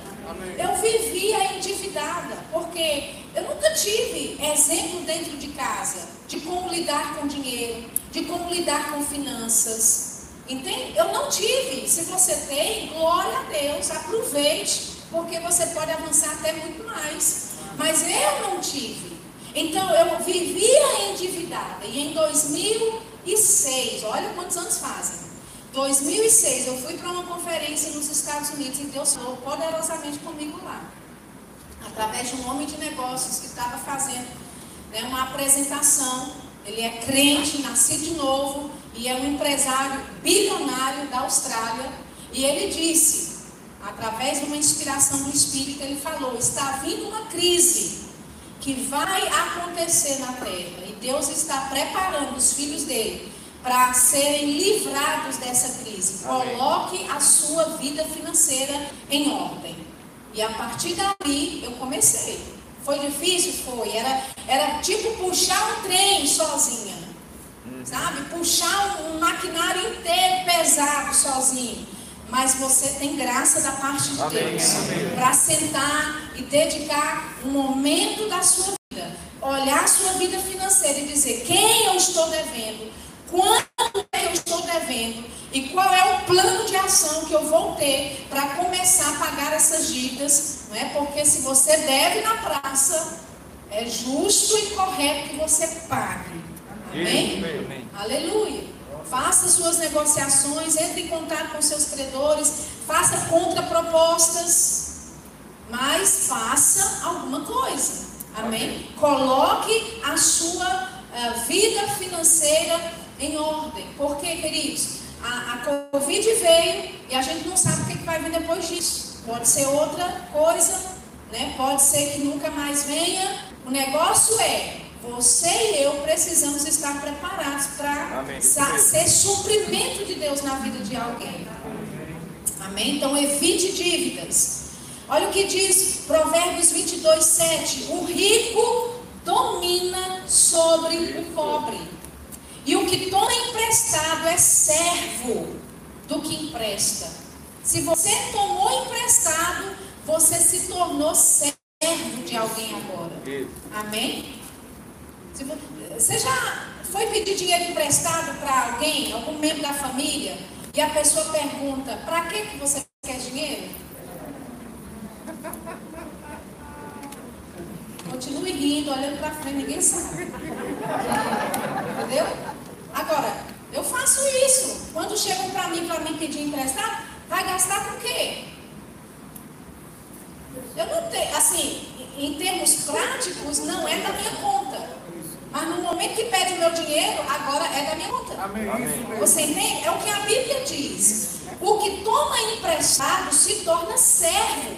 Eu vivia endividada, porque eu nunca tive exemplo dentro de casa de como lidar com dinheiro, de como lidar com finanças. Entende? Eu não tive. Se você tem, glória a Deus, aproveite, porque você pode avançar até muito mais. Mas eu não tive. Então eu vivia endividada. E em 2006, olha quantos anos fazem. 2006, eu fui para uma conferência nos Estados Unidos e Deus falou poderosamente comigo lá. Através de um homem de negócios que estava fazendo né, uma apresentação. Ele é crente, nascido de novo e é um empresário bilionário da Austrália. E ele disse, através de uma inspiração do Espírito, ele falou: está vindo uma crise que vai acontecer na terra e Deus está preparando os filhos dele para serem livrados dessa crise. Amém. Coloque a sua vida financeira em ordem. E a partir dali eu comecei. Foi difícil? Foi. Era, era tipo puxar um trem sozinha. Sabe? Puxar um, um maquinário inteiro pesado sozinho. Mas você tem graça da parte de Amém, Deus para sentar e dedicar um momento da sua vida. olhar a sua vida financeira e dizer quem eu estou devendo, quanto é que eu estou devendo e qual é o plano de ação que eu vou ter para começar a pagar essas dívidas, não é? Porque se você deve na praça, é justo e correto que você pague. Amém? Amém. Aleluia. Faça suas negociações, entre em contato com seus credores, faça contrapropostas, mas faça alguma coisa. Amém? Coloque a sua uh, vida financeira em ordem. Por quê, queridos? A, a Covid veio e a gente não sabe o que, que vai vir depois disso. Pode ser outra coisa, né? pode ser que nunca mais venha. O negócio é você e eu precisamos estar preparados para ser suprimento de Deus na vida de alguém. Amém? Então evite dívidas. Olha o que diz Provérbios 22, 7. O rico domina sobre o pobre. E o que toma emprestado é servo do que empresta. Se você tomou emprestado, você se tornou servo de alguém agora. Amém? Você já foi pedir dinheiro emprestado para alguém, algum membro da família, e a pessoa pergunta: para que, que você quer dinheiro? Continue rindo, olhando para frente, ninguém sabe. Entendeu? Agora, eu faço isso. Quando chegam para mim para me pedir emprestado, vai gastar com o quê? Eu não tenho, assim, em termos práticos, não é da minha conta. Mas no momento que pede o meu dinheiro, agora é da minha conta. Amém. Você entende? É o que a Bíblia diz. O que toma emprestado se torna servo.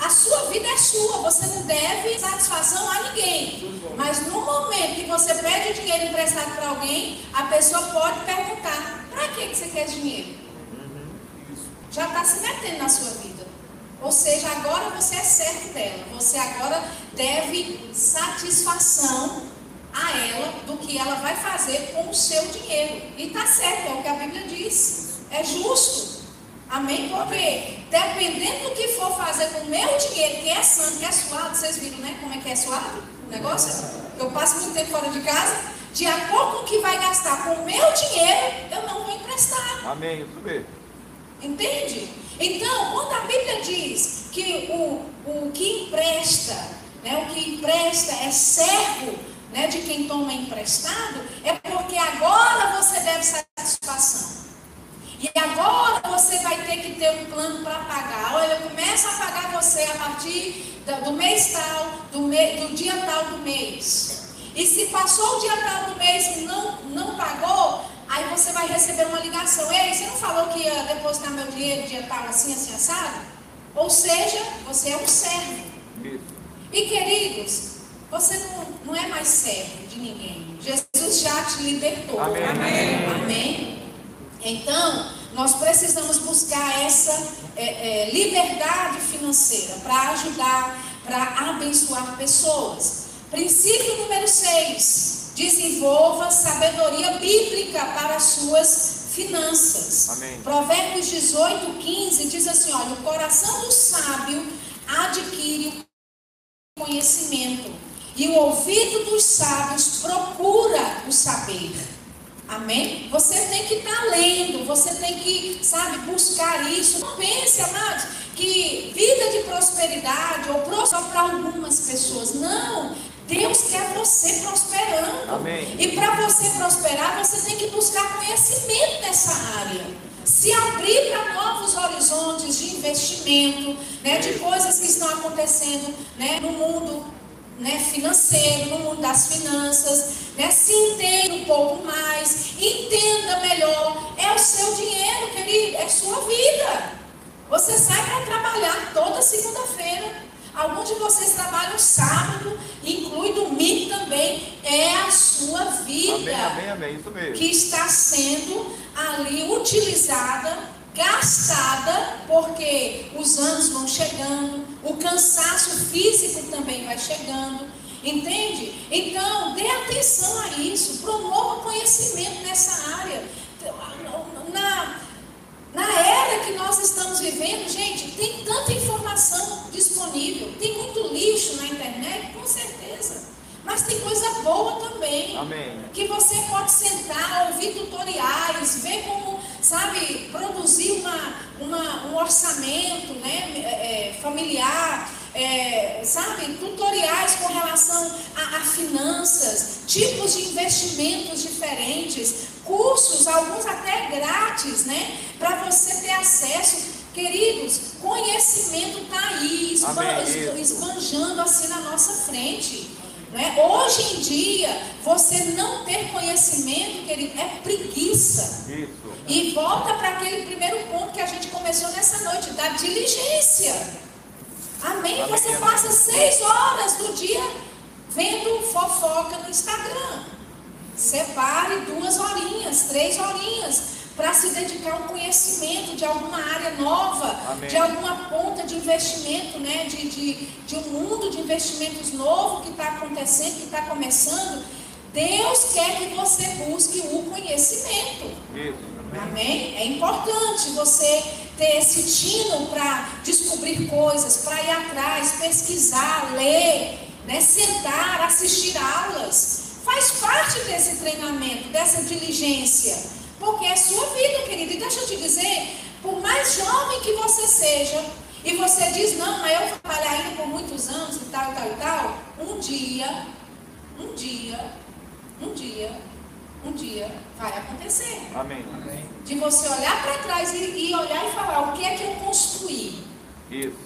A sua vida é sua, você não deve satisfação a ninguém. Mas no momento que você pede dinheiro emprestado para alguém, a pessoa pode perguntar: para que você quer dinheiro? Já está se metendo na sua vida. Ou seja, agora você é servo dela. Você agora deve satisfação a ela do que ela vai fazer com o seu dinheiro. E está certo, é o que a Bíblia diz. É justo. Amém? Porque dependendo do que for fazer com o meu dinheiro, que é santo, que é suado, vocês viram, né? Como é que é suado o negócio? Eu passo muito tempo fora de casa. De acordo com o que vai gastar com o meu dinheiro, eu não vou emprestar. Amém. Isso mesmo. Entende? Então, quando a Bíblia diz que o, o que empresta, né, o que empresta é servo né, de quem toma emprestado, é porque agora você deve satisfação. E agora você vai ter que ter um plano para pagar. Olha, começa a pagar você a partir do mês tal, do, me, do dia tal do mês. E se passou o dia tal do mês e não, não pagou, aí você vai receber uma ligação. Ei, você não falou que ia depositar meu dinheiro dia tal, assim, assim, assado? Ou seja, você é um servo. E queridos, você não, não é mais servo de ninguém. Jesus já te libertou. Amém. Amém. Amém. Então, nós precisamos buscar essa é, é, liberdade financeira para ajudar, para abençoar pessoas. Princípio número 6. Desenvolva sabedoria bíblica para as suas finanças. Amém. Provérbios 18, 15 diz assim: olha, o coração do sábio adquire conhecimento e o ouvido dos sábios procura o saber. Amém? Você tem que estar tá lendo, você tem que, sabe, buscar isso. Não pense, amados, que vida de prosperidade ou só para algumas pessoas. Não. Deus quer você prosperando. Amém. E para você prosperar, você tem que buscar conhecimento nessa área. Se abrir para novos horizontes de investimento, né, de coisas que estão acontecendo né, no mundo né, financeiro, no mundo das finanças, né, se entenda um pouco mais, entenda melhor. É o seu dinheiro, querido, é sua vida. Você sai para trabalhar toda segunda-feira. Alguns de vocês trabalham sábado, inclui domingo também. É a sua vida amém, amém, amém. Que está sendo ali utilizada gastada, porque os anos vão chegando, o cansaço físico também vai chegando, entende? Então, dê atenção a isso, promova conhecimento nessa área. Na, na era que nós estamos vivendo, gente, tem tanta informação disponível, tem muito lixo na internet, com certeza. Mas boa também. Amém. Que você pode sentar, ouvir tutoriais, ver como, sabe, produzir uma, uma, um orçamento né, é, é familiar. É, sabe, tutoriais com relação a, a, finanças, tipos de investimentos diferentes, cursos, alguns até grátis, né? Para você ter acesso. Queridos, conhecimento está aí, esbanjando assim na nossa frente. Né? Hoje em dia, você não ter conhecimento, querido, é preguiça. Isso. E volta para aquele primeiro ponto que a gente começou nessa noite, da diligência. Amém? Amém. Você passa seis horas do dia vendo fofoca no Instagram. Separe duas horinhas, três horinhas para se dedicar a um conhecimento de alguma área nova, Amém. de alguma ponta de investimento, né? de, de, de um mundo de investimentos novo que está acontecendo, que está começando. Deus quer que você busque o conhecimento. Isso. Amém? É importante você ter esse tino para descobrir coisas, para ir atrás, pesquisar, ler, né? sentar, assistir aulas. Faz parte desse treinamento, dessa diligência. Porque é sua vida, querido. E deixa eu te dizer, por mais jovem que você seja, e você diz, não, mas eu vou trabalhar ainda por muitos anos e tal, tal e tal, um dia, um dia, um dia, um dia vai acontecer. Amém. De você olhar para trás e, e, olhar e falar, o que é que eu construí? Isso.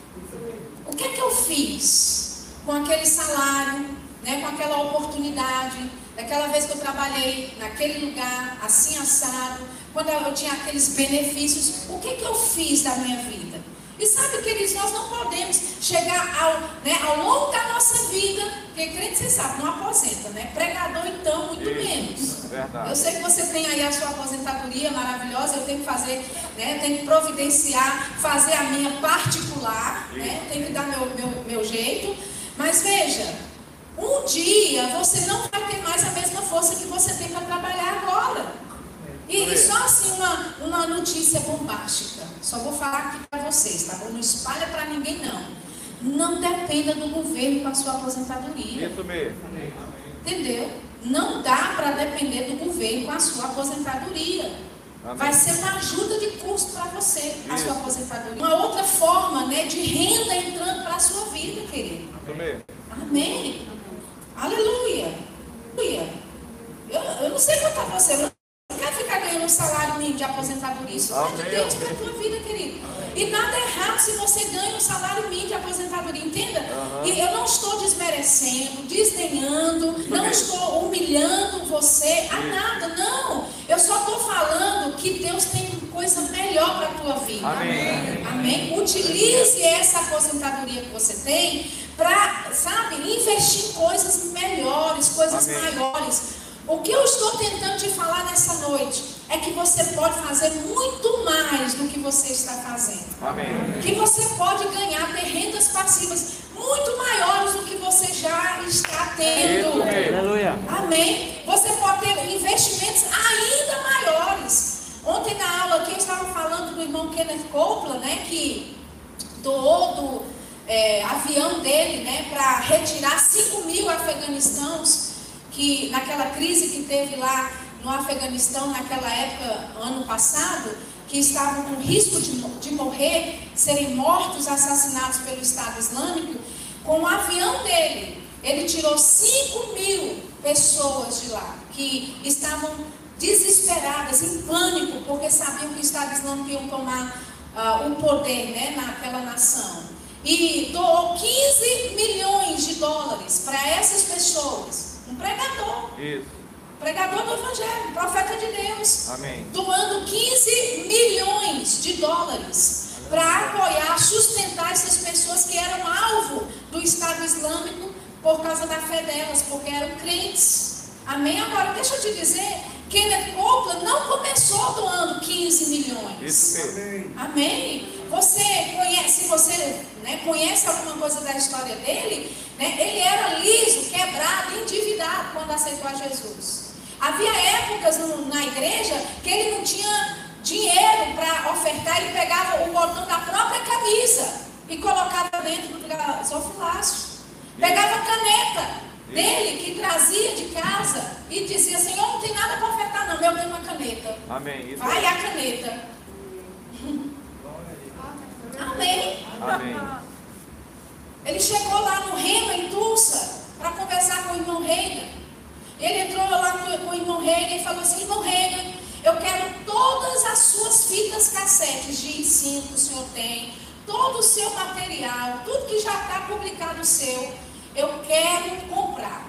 O que é que eu fiz com aquele salário, né, com aquela oportunidade? Daquela vez que eu trabalhei naquele lugar, assim assado, quando eu tinha aqueles benefícios, o que, que eu fiz da minha vida? E sabe, queridos, nós não podemos chegar ao, né, ao longo da nossa vida, porque crente, você sabe, não aposenta, né? Pregador, então, muito Isso, menos. Verdade. Eu sei que você tem aí a sua aposentadoria maravilhosa, eu tenho que fazer, né, tenho que providenciar, fazer a minha particular, né? Tenho que dar meu, meu, meu jeito. Mas veja, um dia você não vai ter mais a mesma força que você tem para trabalhar agora. E, e, só assim uma, uma notícia bombástica. Só vou falar aqui para vocês, tá bom? Não espalha para ninguém não. Não dependa do governo para a sua aposentadoria. Isso mesmo. Entendeu? Não dá para depender do governo com a sua aposentadoria. Amém. Vai ser uma ajuda de custo para você, a sua aposentadoria. Uma outra forma né, de renda entrando para a sua vida, querido. Amém. Amém. Aleluia. Aleluia. Eu, eu não sei quanto a você, eu não quero ficar ganhando um salário mínimo de aposentadoria. Isso é de Deus para a tua vida, querido. E nada errado se você ganha um salário mínimo de aposentadoria, entenda? Uhum. E eu não estou desmerecendo, desdenhando, não estou humilhando você a nada, não. Eu só estou falando que Deus tem coisa melhor para a tua vida. Amém. Amém. Utilize essa aposentadoria que você tem para, sabe, investir em coisas melhores, coisas Amém. maiores. O que eu estou tentando te falar nessa noite é que você pode fazer muito mais do que você está fazendo. Amém. Que você pode ganhar, ter rendas passivas muito maiores do que você já está tendo. Aleluia. Amém. Você pode ter investimentos ainda maiores. Ontem na aula aqui eu estava falando do irmão Kenneth Copeland, né, que doou do é, avião dele né, para retirar 5 mil afeganistãos, que naquela crise que teve lá no Afeganistão, naquela época, ano passado, que estavam com risco de, de morrer, serem mortos, assassinados pelo Estado Islâmico, com o avião dele, ele tirou 5 mil pessoas de lá, que estavam desesperadas, em pânico, porque sabiam que o Estado Islâmico ia tomar uh, o poder né, naquela nação e doou 15 milhões de dólares para essas pessoas. Um pregador. Isso. Pregador do Evangelho, profeta de Deus. Amém. Doando 15 milhões de dólares para apoiar, sustentar essas pessoas que eram alvo do Estado Islâmico por causa da fé delas, porque eram crentes. Amém? Agora, deixa eu te dizer, Kenneth Copeland não começou doando 15 milhões. Isso mesmo. Amém? Você conhece, se você né, conhece alguma coisa da história dele, né, ele era liso, quebrado, endividado quando aceitou a Jesus. Havia épocas no, na igreja que ele não tinha dinheiro para ofertar, ele pegava o botão da própria camisa e colocava dentro do gasofilácio. Pegava caneta dele que trazia de casa e dizia: Senhor, não tem nada para ofertar, não. Eu tenho uma caneta. Amém. Isso Vai aí. a caneta. Amém. Amém. Ele chegou lá no Rema, em Tulsa, para conversar com o irmão Reina. Ele entrou lá com, com o irmão Reina e falou assim: Irmão Reina, eu quero todas as suas fitas cassetes de ensino que o senhor tem, todo o seu material, tudo que já está publicado seu, eu quero comprar.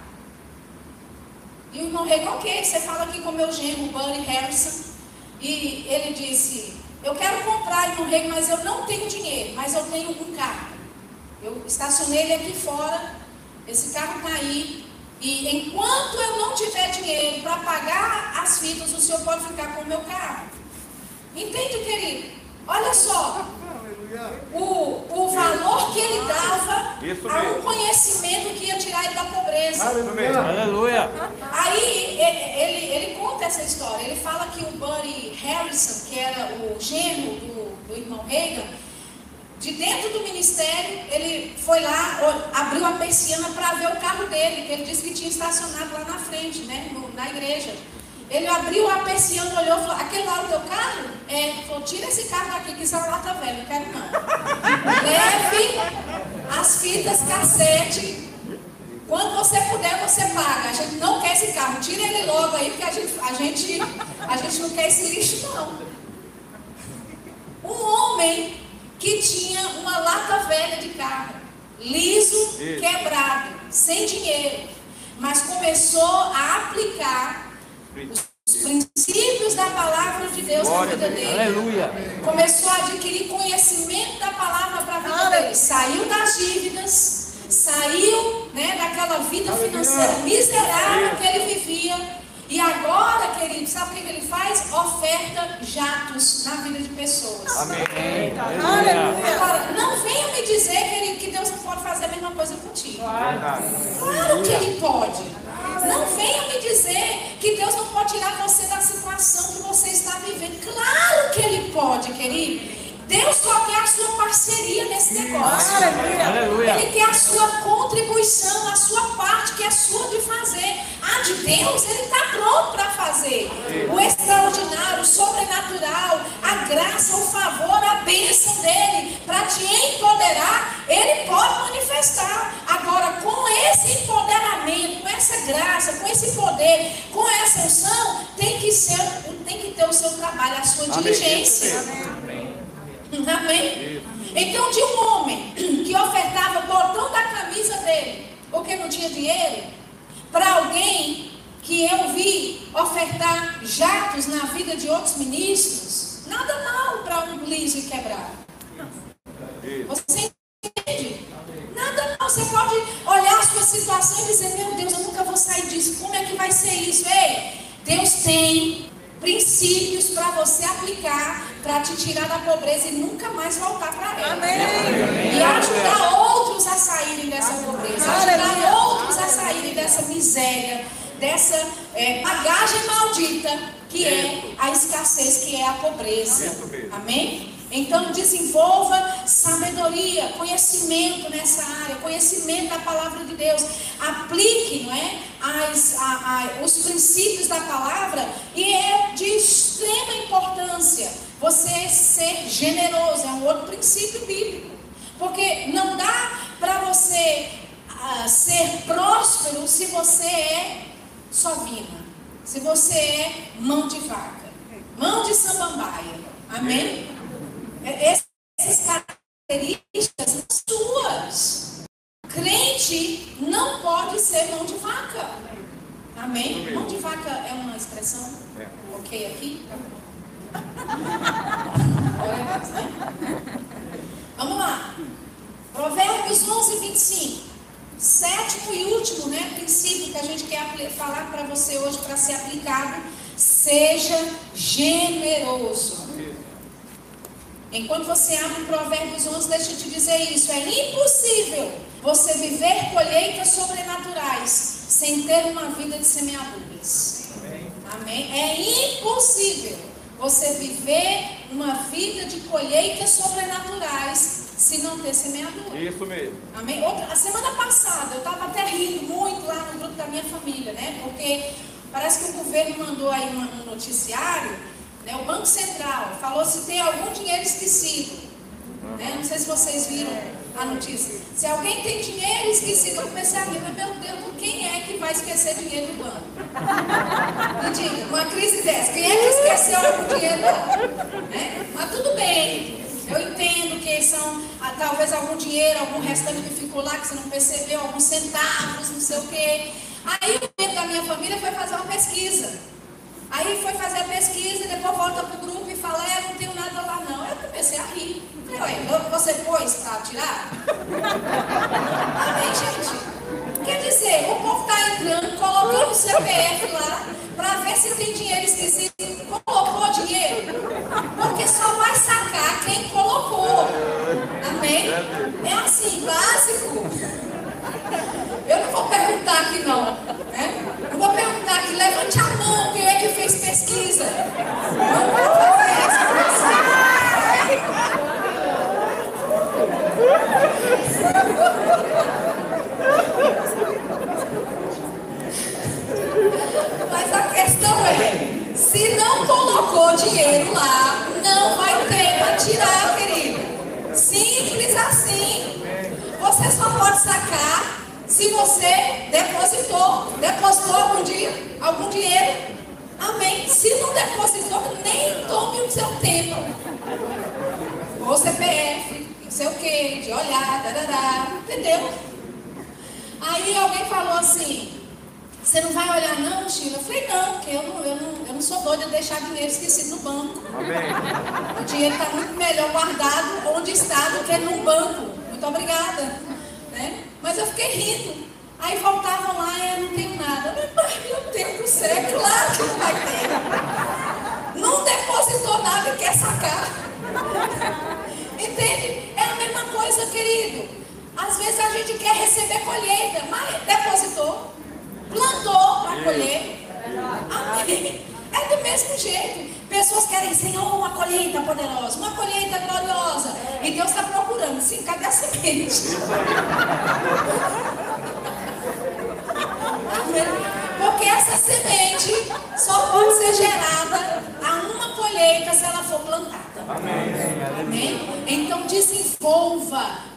E o irmão ok, você fala aqui com o meu genro, Buddy Harrison, e ele disse: Eu quero comprar, irmão Reina, mas eu não tenho dinheiro, mas eu tenho um carro. Eu estacionei ele aqui fora, esse carro está aí. E enquanto eu não tiver dinheiro para pagar as fitas, o senhor pode ficar com o meu carro. Entende, querido? Olha só, o, o valor que ele dava Isso a um mesmo. conhecimento que ia tirar ele da pobreza. Mesmo. Aleluia. Aí ele, ele, ele conta essa história. Ele fala que o Buddy Harrison, que era o genro do, do irmão Reagan, de dentro do ministério, ele foi lá, abriu a persiana para ver o carro dele, que ele disse que tinha estacionado lá na frente, né, na igreja. Ele abriu a persiana, olhou e falou: Aquele lá é o teu carro? É, falou: Tira esse carro daqui, que isso é uma lata velha, não quero não. Leve as fitas cassete quando você puder, você paga. A gente não quer esse carro. Tira ele logo aí, porque a gente, a gente, a gente não quer esse lixo, não. Um homem que tinha uma lata velha de carro, liso, quebrado, sem dinheiro, mas começou a aplicar os princípios da palavra de Deus na Glória a vida dele Aleluia. começou a adquirir conhecimento da palavra para a vida dele. Saiu das dívidas, saiu né, daquela vida financeira miserável que ele vivia. E agora, querido, sabe o que ele faz? Oferta jatos na vida de pessoas. Amém. Aleluia. Agora, não venha me dizer, querido, que Deus não pode fazer a mesma coisa contigo. Verdade. Claro que Ele pode. Não venha me dizer que Deus não pode tirar você da situação que você está vivendo. Claro que Ele pode, querido. Deus só quer a sua parceria nesse negócio. Aleluia. Ele quer a sua contribuição, a sua parte, que é sua de fazer. A de Deus, Ele está pronto para fazer. O extraordinário, o sobrenatural, a graça, o favor, a bênção dele, para te empoderar, Ele pode manifestar. Agora, com esse empoderamento, com essa graça, com esse poder, com essa unção, tem que, ser, tem que ter o seu trabalho, a sua Amém. diligência. Mesmo. Amém? Então, de um homem que ofertava o botão da camisa dele, porque não tinha dinheiro, para alguém que eu vi ofertar jatos na vida de outros ministros, nada mal para um liso e quebrado. Isso. Você entende? Nada mal. Você pode olhar a sua situação e dizer: Meu Deus, eu nunca vou sair disso. Como é que vai ser isso? Ei, Deus tem princípios para você aplicar para te tirar da pobreza e nunca mais voltar para ela. E ajudar outros a saírem dessa pobreza, ajudar outros a saírem dessa miséria, dessa é, bagagem maldita que é a escassez, que é a pobreza. Mesmo. Amém? Então desenvolva sabedoria, conhecimento nessa área, conhecimento da palavra de Deus. Aplique não é, as, a- a- os princípios da palavra e é de extrema importância você ser generoso. É um outro princípio bíblico. Porque não dá para você ah, ser próspero se você é sovina, se você é mão de vaca, mão de samambaia. Amém? É- Essas características suas. Crente não pode ser mão de vaca. Amém? Mão de vaca é uma expressão É. ok aqui? Vamos lá. Provérbios 11, 25. Sétimo e último né, princípio que a gente quer falar para você hoje para ser aplicado. Seja generoso. Enquanto você abre o Provérbios 11, deixa eu te dizer isso. É impossível você viver colheitas sobrenaturais sem ter uma vida de semeaduras. Amém? É impossível você viver uma vida de colheitas sobrenaturais se não ter semeadura. Isso mesmo. Amém? Outra, a semana passada eu estava até rindo muito lá no grupo da minha família, né? Porque parece que o governo mandou aí um noticiário, né? O Banco Central falou se tem algum dinheiro esquecido. Né? Não sei se vocês viram a notícia. Se alguém tem dinheiro esquecido, eu comecei a rir, mas meu Deus, quem é que vai esquecer dinheiro no banco? Me diga, uma crise dessa, quem é que esqueceu algum dinheiro lá? Né? Mas tudo bem. Eu entendo que são ah, talvez algum dinheiro, algum restante que ficou lá que você não percebeu, alguns centavos, não sei o quê. Aí o membro da minha família foi fazer uma pesquisa. Aí foi fazer a pesquisa depois volta para o grupo e fala, é, não tenho nada lá não. Eu comecei a rir. Falei, ué, você pôs para tirar? Amém, gente? Quer dizer, o povo está entrando, colocando o CPF lá, para ver se tem dinheiro esquecido. Colocou dinheiro? Porque só vai sacar quem colocou. Amém? É assim, básico. Eu não vou perguntar aqui não.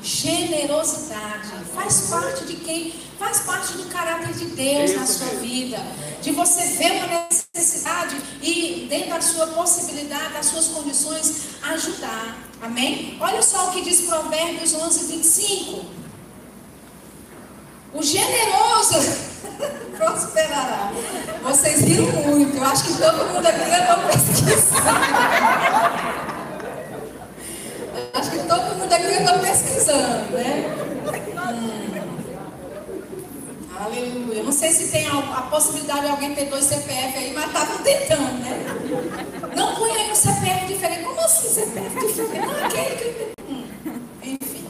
Generosidade. Faz parte de quem? Faz parte do caráter de Deus na sua vida. De você ver uma necessidade e, dentro da sua possibilidade, das suas condições, ajudar. Amém? Olha só o que diz Provérbios 11, 25. O generoso prosperará. Vocês riram muito. Eu acho que todo mundo aqui andou pesquisando. Acho que todo mundo aqui andou pesquisando, né? Hum. Aleluia. Não sei se tem a, a, possibilidade de alguém ter dois CPF aí, mas estavam tentando, né? Não aí um CPF diferente. Como assim CPF diferente? Não, aquele que. Hum. Enfim.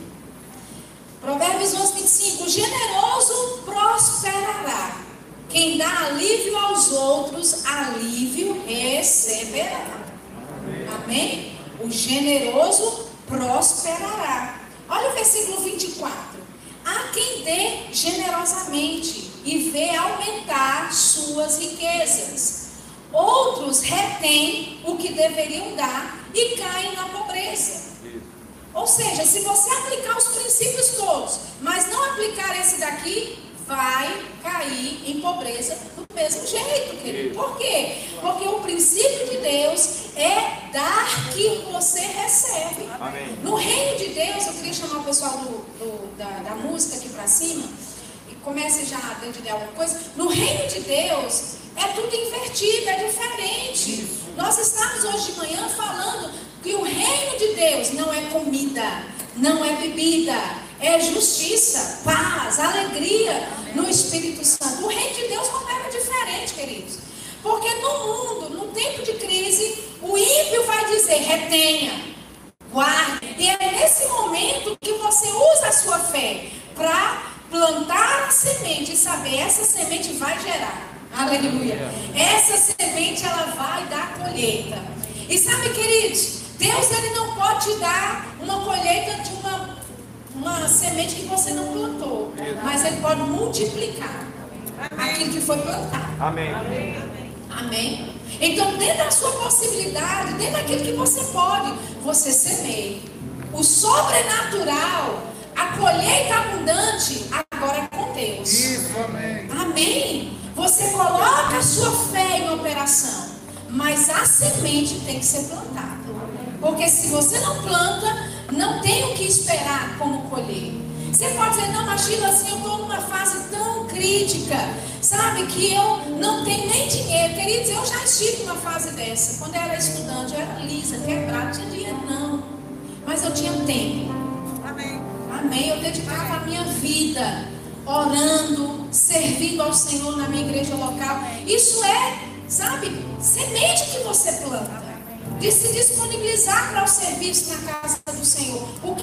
Provérbios 11, 25. O generoso prosperará. Quem dá alívio aos outros, alívio receberá. Amém? O generoso prosperará. Olha o versículo 24. Há quem dê generosamente e vê aumentar suas riquezas. Outros retêm o que deveriam dar e caem na pobreza. Ou seja, se você aplicar os princípios todos, mas não aplicar esse daqui, vai cair em pobreza do mesmo jeito, querido. Por quê? Porque o princípio de Deus é dar que você recebe. Amém. No reino de Deus, eu queria chamar o pessoal do, do, da, da música aqui para cima e comece já a entender alguma coisa. No reino de Deus, é tudo invertido, é diferente. Nós estamos hoje de manhã falando que o reino de Deus não é comida, não é bebida é justiça, paz, alegria no Espírito Santo. O reino de Deus opera diferente, queridos. Porque no mundo, no tempo de crise, o ímpio vai dizer: retenha, guarde. E é nesse momento que você usa a sua fé para plantar a semente e saber essa semente vai gerar. Aleluia. Essa semente ela vai dar colheita. E sabe, queridos, Deus ele não pode te dar uma colheita de uma, uma semente que você não plantou, mas ele pode multiplicar aquilo que foi plantado. Amém. Amém? Então, dentro da sua possibilidade, dentro daquilo que você pode, você semeia. O sobrenatural, a colheita abundante, agora é com Deus. Isso, amém. Amém? Você coloca a sua fé em operação, mas a semente tem que ser plantada. Porque se você não planta, não tem o que esperar como colher. Você pode dizer, não, mas Sheila, assim, eu estou numa fase tão crítica, sabe, que eu não tenho nem dinheiro. Queridos, eu já estive numa fase dessa. Quando eu era estudante, eu era lisa, quebrada, tinha dinheiro, não. Mas eu tinha tempo. Amém. Amém. Eu dedicava a minha vida orando, servindo ao Senhor na minha igreja local. Isso é, sabe, semente que você planta. De se disponibilizar para o serviço na casa do Senhor. O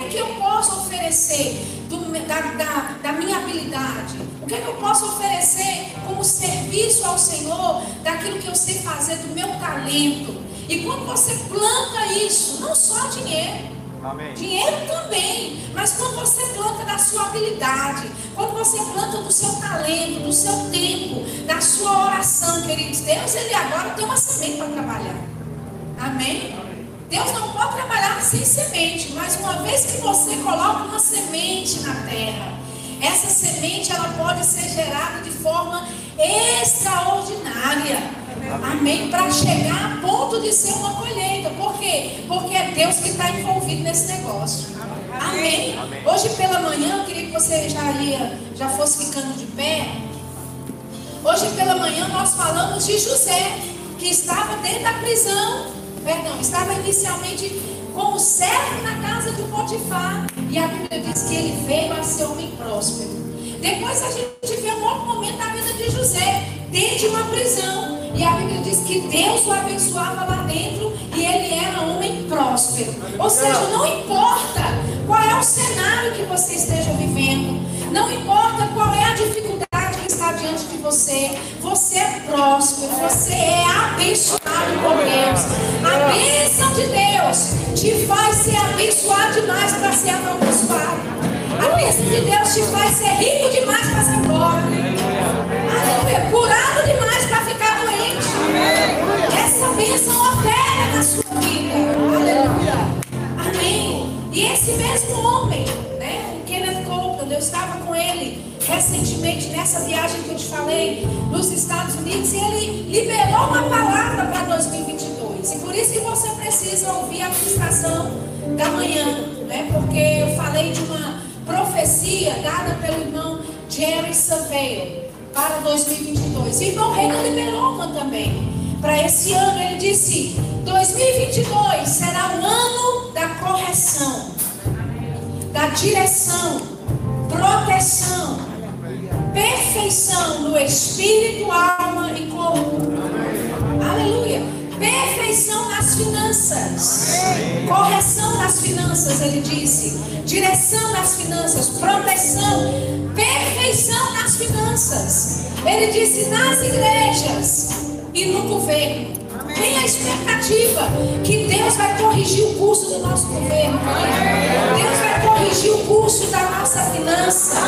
que, que eu posso oferecer do, da, da, da, minha habilidade? O que, que eu posso oferecer como serviço ao Senhor daquilo que eu sei fazer, do meu talento? E quando você planta isso, não só dinheiro. Amém. Dinheiro também, mas quando você planta da sua habilidade, quando você planta do seu talento, do seu tempo, da sua oração, queridos, Deus ele agora tem uma semente para trabalhar. Amém? Deus não pode trabalhar sem semente, mas uma vez que você coloca uma semente na terra, essa semente ela pode ser gerada de forma extraordinária. Amém? Para chegar a ponto de ser uma colheita. Por quê? Porque é Deus que está envolvido nesse negócio. Amém? Hoje pela manhã, eu queria que você já ia, já fosse ficando de pé. Hoje pela manhã nós falamos de José, que estava dentro da prisão, perdão, estava inicialmente como servo na casa de Potifar. E a Bíblia diz que ele veio a ser homem próspero. Depois a gente vê um outro momento da vida de José, dentro de uma prisão. E a Bíblia diz que Deus o abençoava lá dentro e ele era homem próspero. Ou seja, não importa qual é o cenário que você esteja vivendo, não importa qual é a dificuldade diante de você, você é próspero, você é abençoado por Deus. A bênção de Deus te faz ser abençoado demais para ser abençoado. A bênção de Deus te faz ser rico demais para ser pobre. Aleluia. Curado demais para ficar doente. Essa bênção opera na sua vida. Aleluia. Amém. E esse mesmo homem, recentemente nessa viagem que eu te falei nos Estados Unidos e ele liberou uma palavra para 2022. E por isso que você precisa ouvir a ministração da manhã, né? Porque eu falei de uma profecia dada pelo irmão Jerry Savale para 2022. O irmão Renan liberou uma também. Para esse ano, ele disse: 2022 será o ano da correção, da direção, proteção, perfeição no espírito, alma e corpo. Aleluia. Perfeição nas finanças. Correção nas finanças, ele disse. Direção nas finanças. Proteção. Perfeição nas finanças. Ele disse nas igrejas e no governo. Tem a expectativa que Deus vai corrigir o curso do nosso governo. Deus vai corrigir o curso da nossa finança.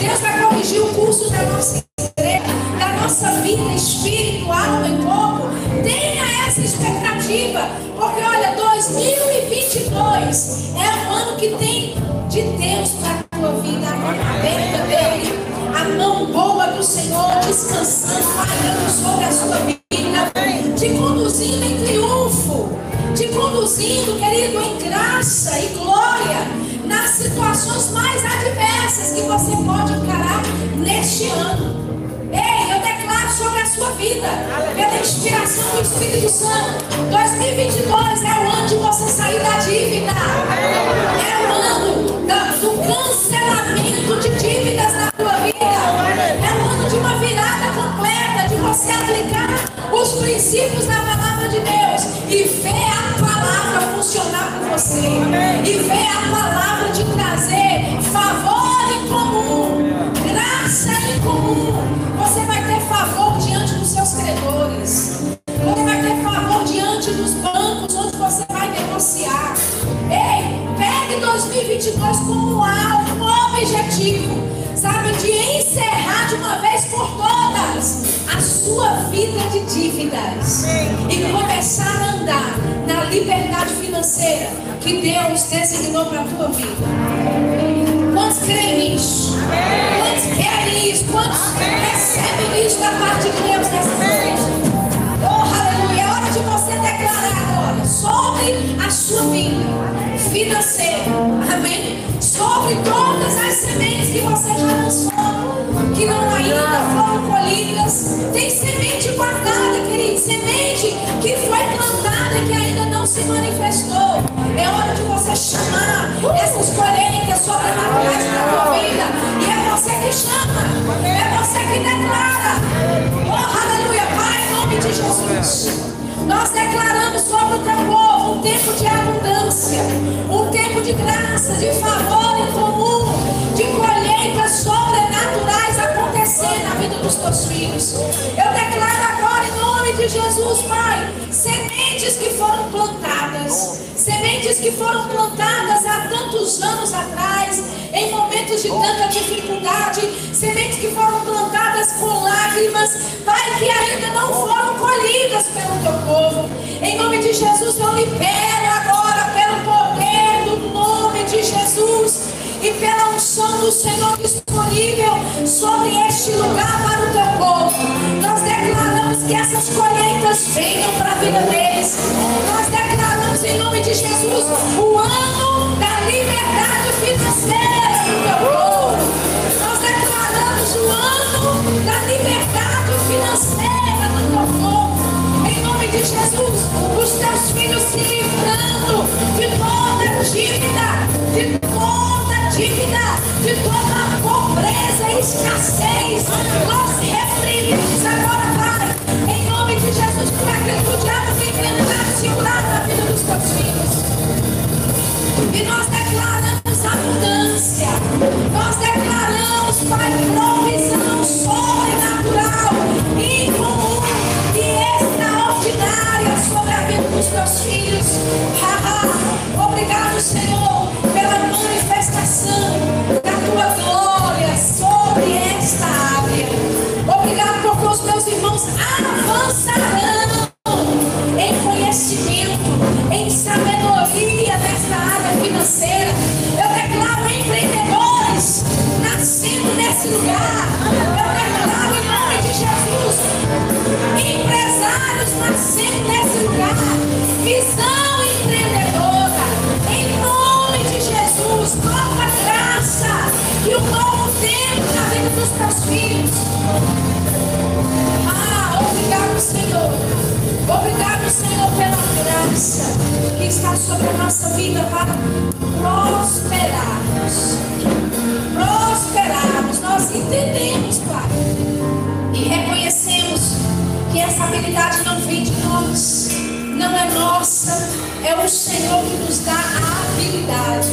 Deus vai corrigir o curso da nossa igreja, da nossa vida, espírito, alma e corpo. Tenha essa expectativa, porque olha, 2022 é um ano que tem de Deus para a tua vida, a mão aberta dele, a mão boa do Senhor descansando, parando sobre a sua vida, te conduzindo em triunfo, te conduzindo, querido, em graça e glória nas situações mais adversas que você pode encarar neste ano. Ei, eu declaro sobre a sua vida, pela inspiração do Espírito Santo, 2022 é o ano de você sair da dívida. É o ano do cancelamento de dívidas na tua vida. É o ano de uma virada completa, de você aplicar os princípios da palavra de Deus e ver a palavra funcionar com você. E ver a palavra de trazer favor em comum, graça em comum. Você vai ter favor diante dos seus credores. Você vai ter favor diante dos bancos onde você vai negociar. Ei, pegue 2022 como alvo, objetivo. Sabe, de a sua vida de dívidas e começar a andar na liberdade financeira que Deus designou para a tua vida. Quantos creem nisso? Quantos querem isso? Quantos recebem isso da parte de Deus nessa noite? Oh, aleluia! É hora de você declarar agora sobre a sua vida financeira. Amém? Sobre todas as sementes que você já lançou, que não ainda foram colhidas. Tem semente guardada, querido. Semente que foi plantada que ainda não se manifestou. É hora de você chamar essas colheitas sobrenaturais para a tua vida. E é você que chama. É você que declara. Oh, aleluia, Pai, em nome de Jesus. Nós declaramos sobre o teu povo um tempo de abundância, um tempo de graça, de favor incomum, de colheitas sobrenaturais acontecer na vida dos teus filhos. Eu declaro agora em nome de Jesus, Pai, sementes que foram plantadas, sementes que foram plantadas há tantos anos atrás, em momentos de tanta dificuldade, sementes que foram plantadas com lágrimas, Pai, que ainda não foram colhidas pelo teu povo. Em nome de Jesus, eu libero agora pelo poder do nome de Jesus e pela unção do Senhor disponível sobre este lugar para o teu povo. Nós declaramos que essas colheitas venham para a vida deles. Nós declaramos em nome de Jesus o ano da liberdade financeira do teu povo. Nós declaramos o ano da liberdade financeira do teu povo. Em nome de Jesus, os teus filhos se livrando de toda dívida, de toda dívida, de toda pobreza e escassez. Nós repreendemos agora, Pai, avançarão Obrigado, Senhor, pela graça que está sobre a nossa vida para prosperarmos. Prosperarmos. Nós entendemos, Pai. E reconhecemos que essa habilidade não vem de nós, não é nossa, é o Senhor que nos dá a habilidade,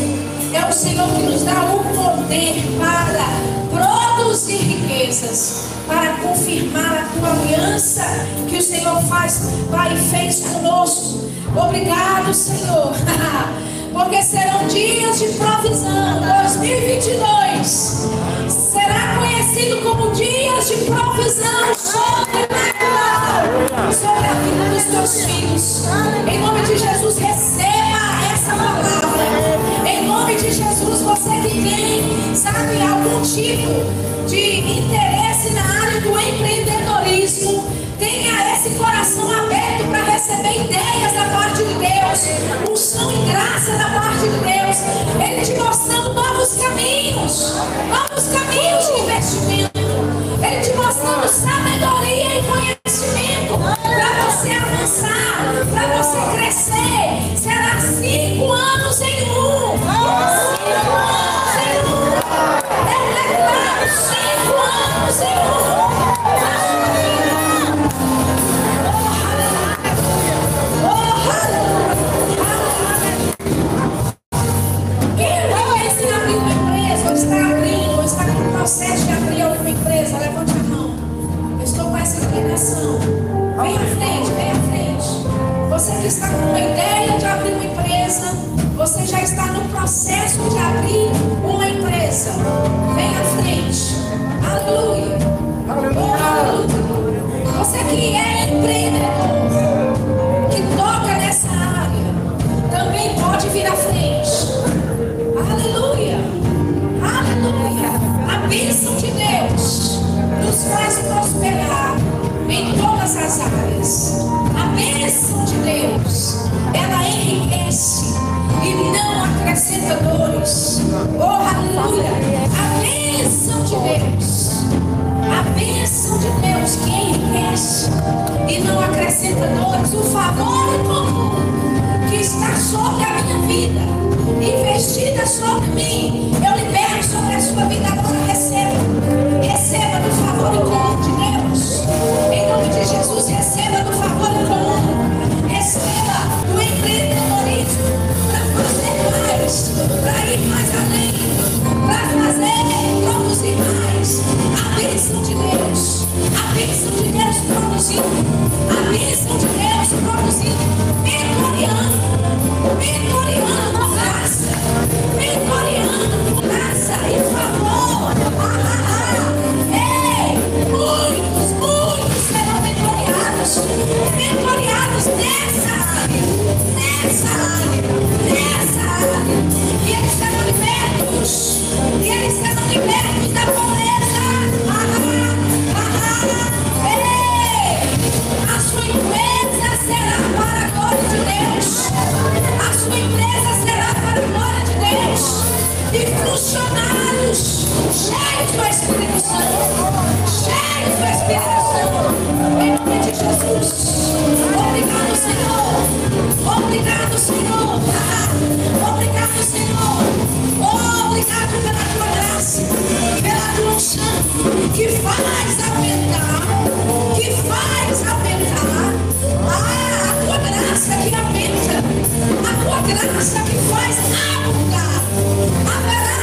é o Senhor que nos dá o poder para produzir riquezas, para confirmar a tua aliança que o Senhor faz, Pai, fez conosco. Obrigado, Senhor. Porque serão dias de provisão. 2022 será conhecido como dias de provisão sobrenatural sobre a vida dos teus filhos. Em nome de Jesus, receba essa palavra. Nome de Jesus, você que tem, sabe, algum tipo de interesse na área do empreendedorismo, tenha esse coração aberto para receber ideias da parte de Deus, unção e graça da parte de Deus. Ele te mostrando novos caminhos, novos caminhos de investimento. Ele te mostrando sabedoria e conhecimento está com uma ideia de abrir uma empresa, você já está no processo de abrir uma empresa. Vem à frente. Aleluia. Aleluia. Você que é libertadores. Oh, aleluia! A bênção de Deus. A bênção de Deus que enriquece e não acrescenta dores. O favor comum que está sobre a minha vida, investida sobre mim, eu libero sobre a sua vida agora. Receba. para ir mais além, para fazer produzir mais. A bênção de Deus, a bênção de Deus produzindo, a bênção de Deus produzindo, vitoriando, vitoriando a face. funcionários, cheio do Espírito Santo, cheio do Espírito Santo, em nome de Jesus. Obrigado, Senhor. Obrigado, Senhor. Obrigado, Senhor. Obrigado pela tua graça, pela tua unção, que faz aumentar, que faz aumentar. Ah, a tua graça que aumenta, a tua graça que faz aumentar. a Haverá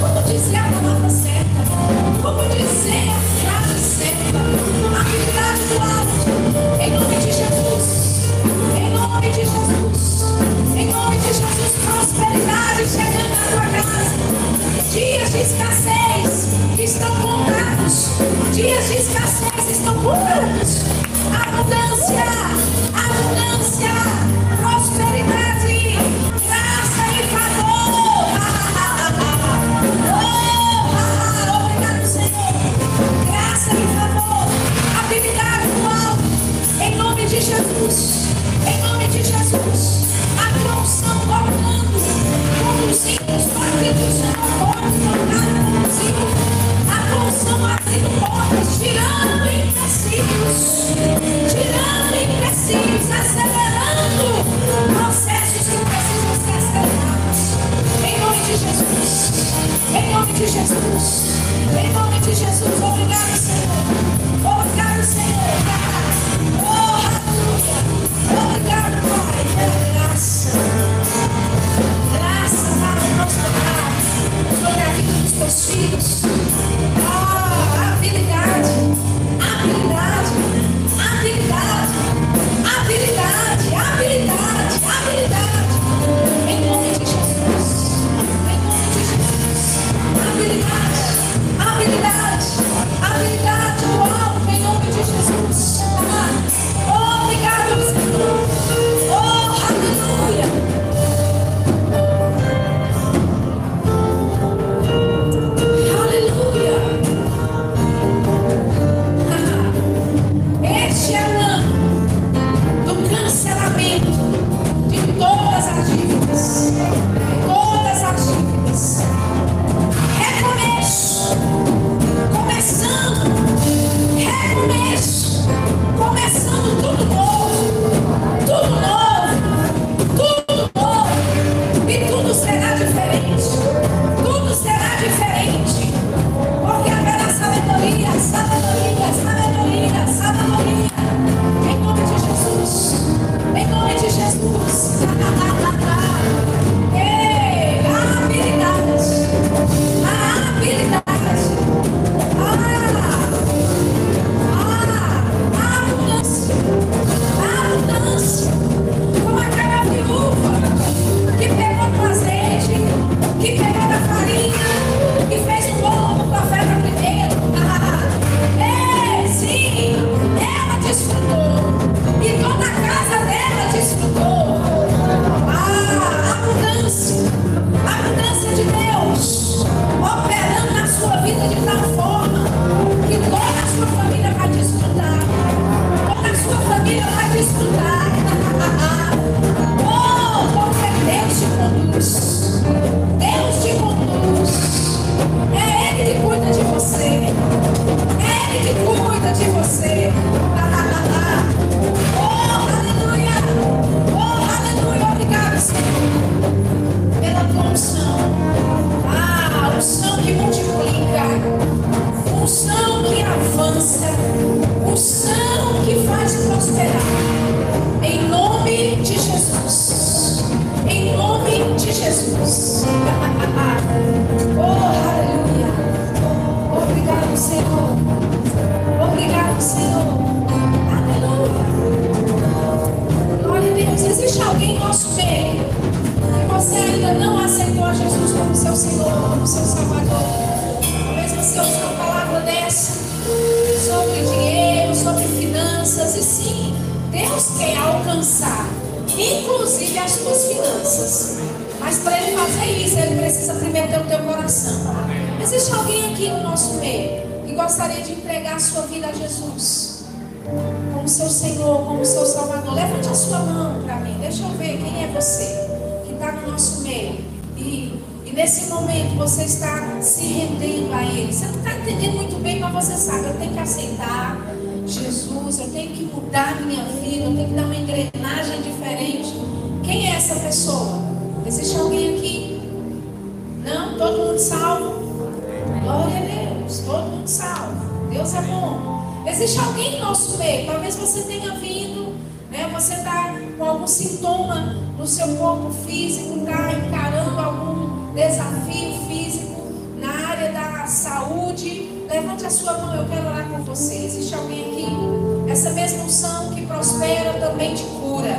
Como dizer a palavra tá certa? Como dizer a é frase certa? A verdade tá do alto. Em nome de Jesus. Em nome de Jesus. Em nome de Jesus. Prosperidade chegando na tua casa. Dias de escassez estão contados. Dias de escassez estão contados. Abundância. Abundância. Prosperidade. Tirando empecilhos, tirando empecilhos, acelerando processos que precisam ser acelerados. Em nome de Jesus, em nome de Jesus, em nome de Jesus, obrigado, Senhor. Obrigado, Senhor. Oh, aleluia. Obrigado, Pai, pela graça. Graça para prosperar sobre a vida dos teus filhos. saúde, levante a sua mão, eu quero orar com você. Existe alguém aqui? Essa mesma unção que prospera também te cura.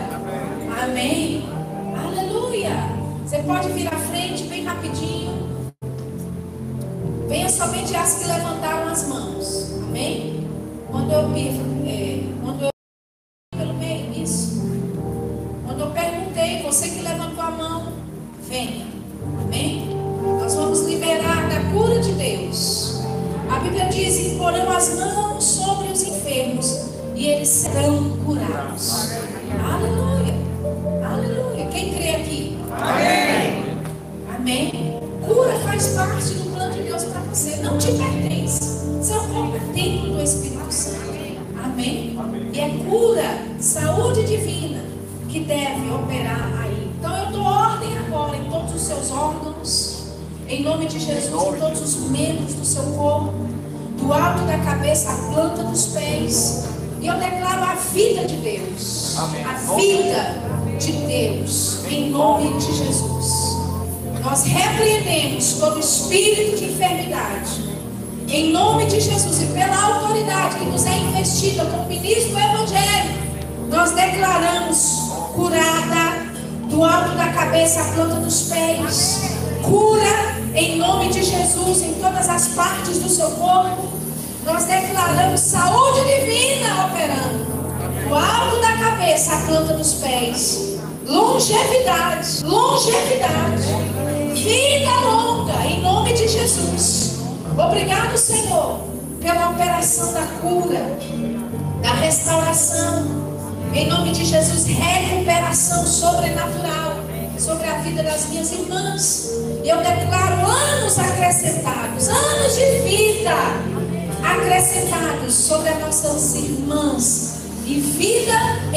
Amém. Amém. Aleluia. Você pode vir à frente bem rapidinho. Venha somente as que levantaram as mãos. Amém? Quando eu, é, quando eu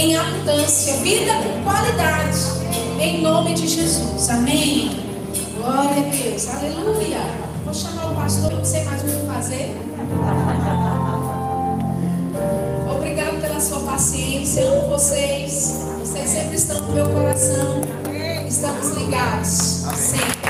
em abundância, vida com qualidade, em nome de Jesus. Amém? Glória a Deus, aleluia. Vou chamar o pastor, não sei mais o que fazer. Obrigado pela sua paciência, amo vocês. Vocês sempre estão no meu coração. Estamos ligados, sempre.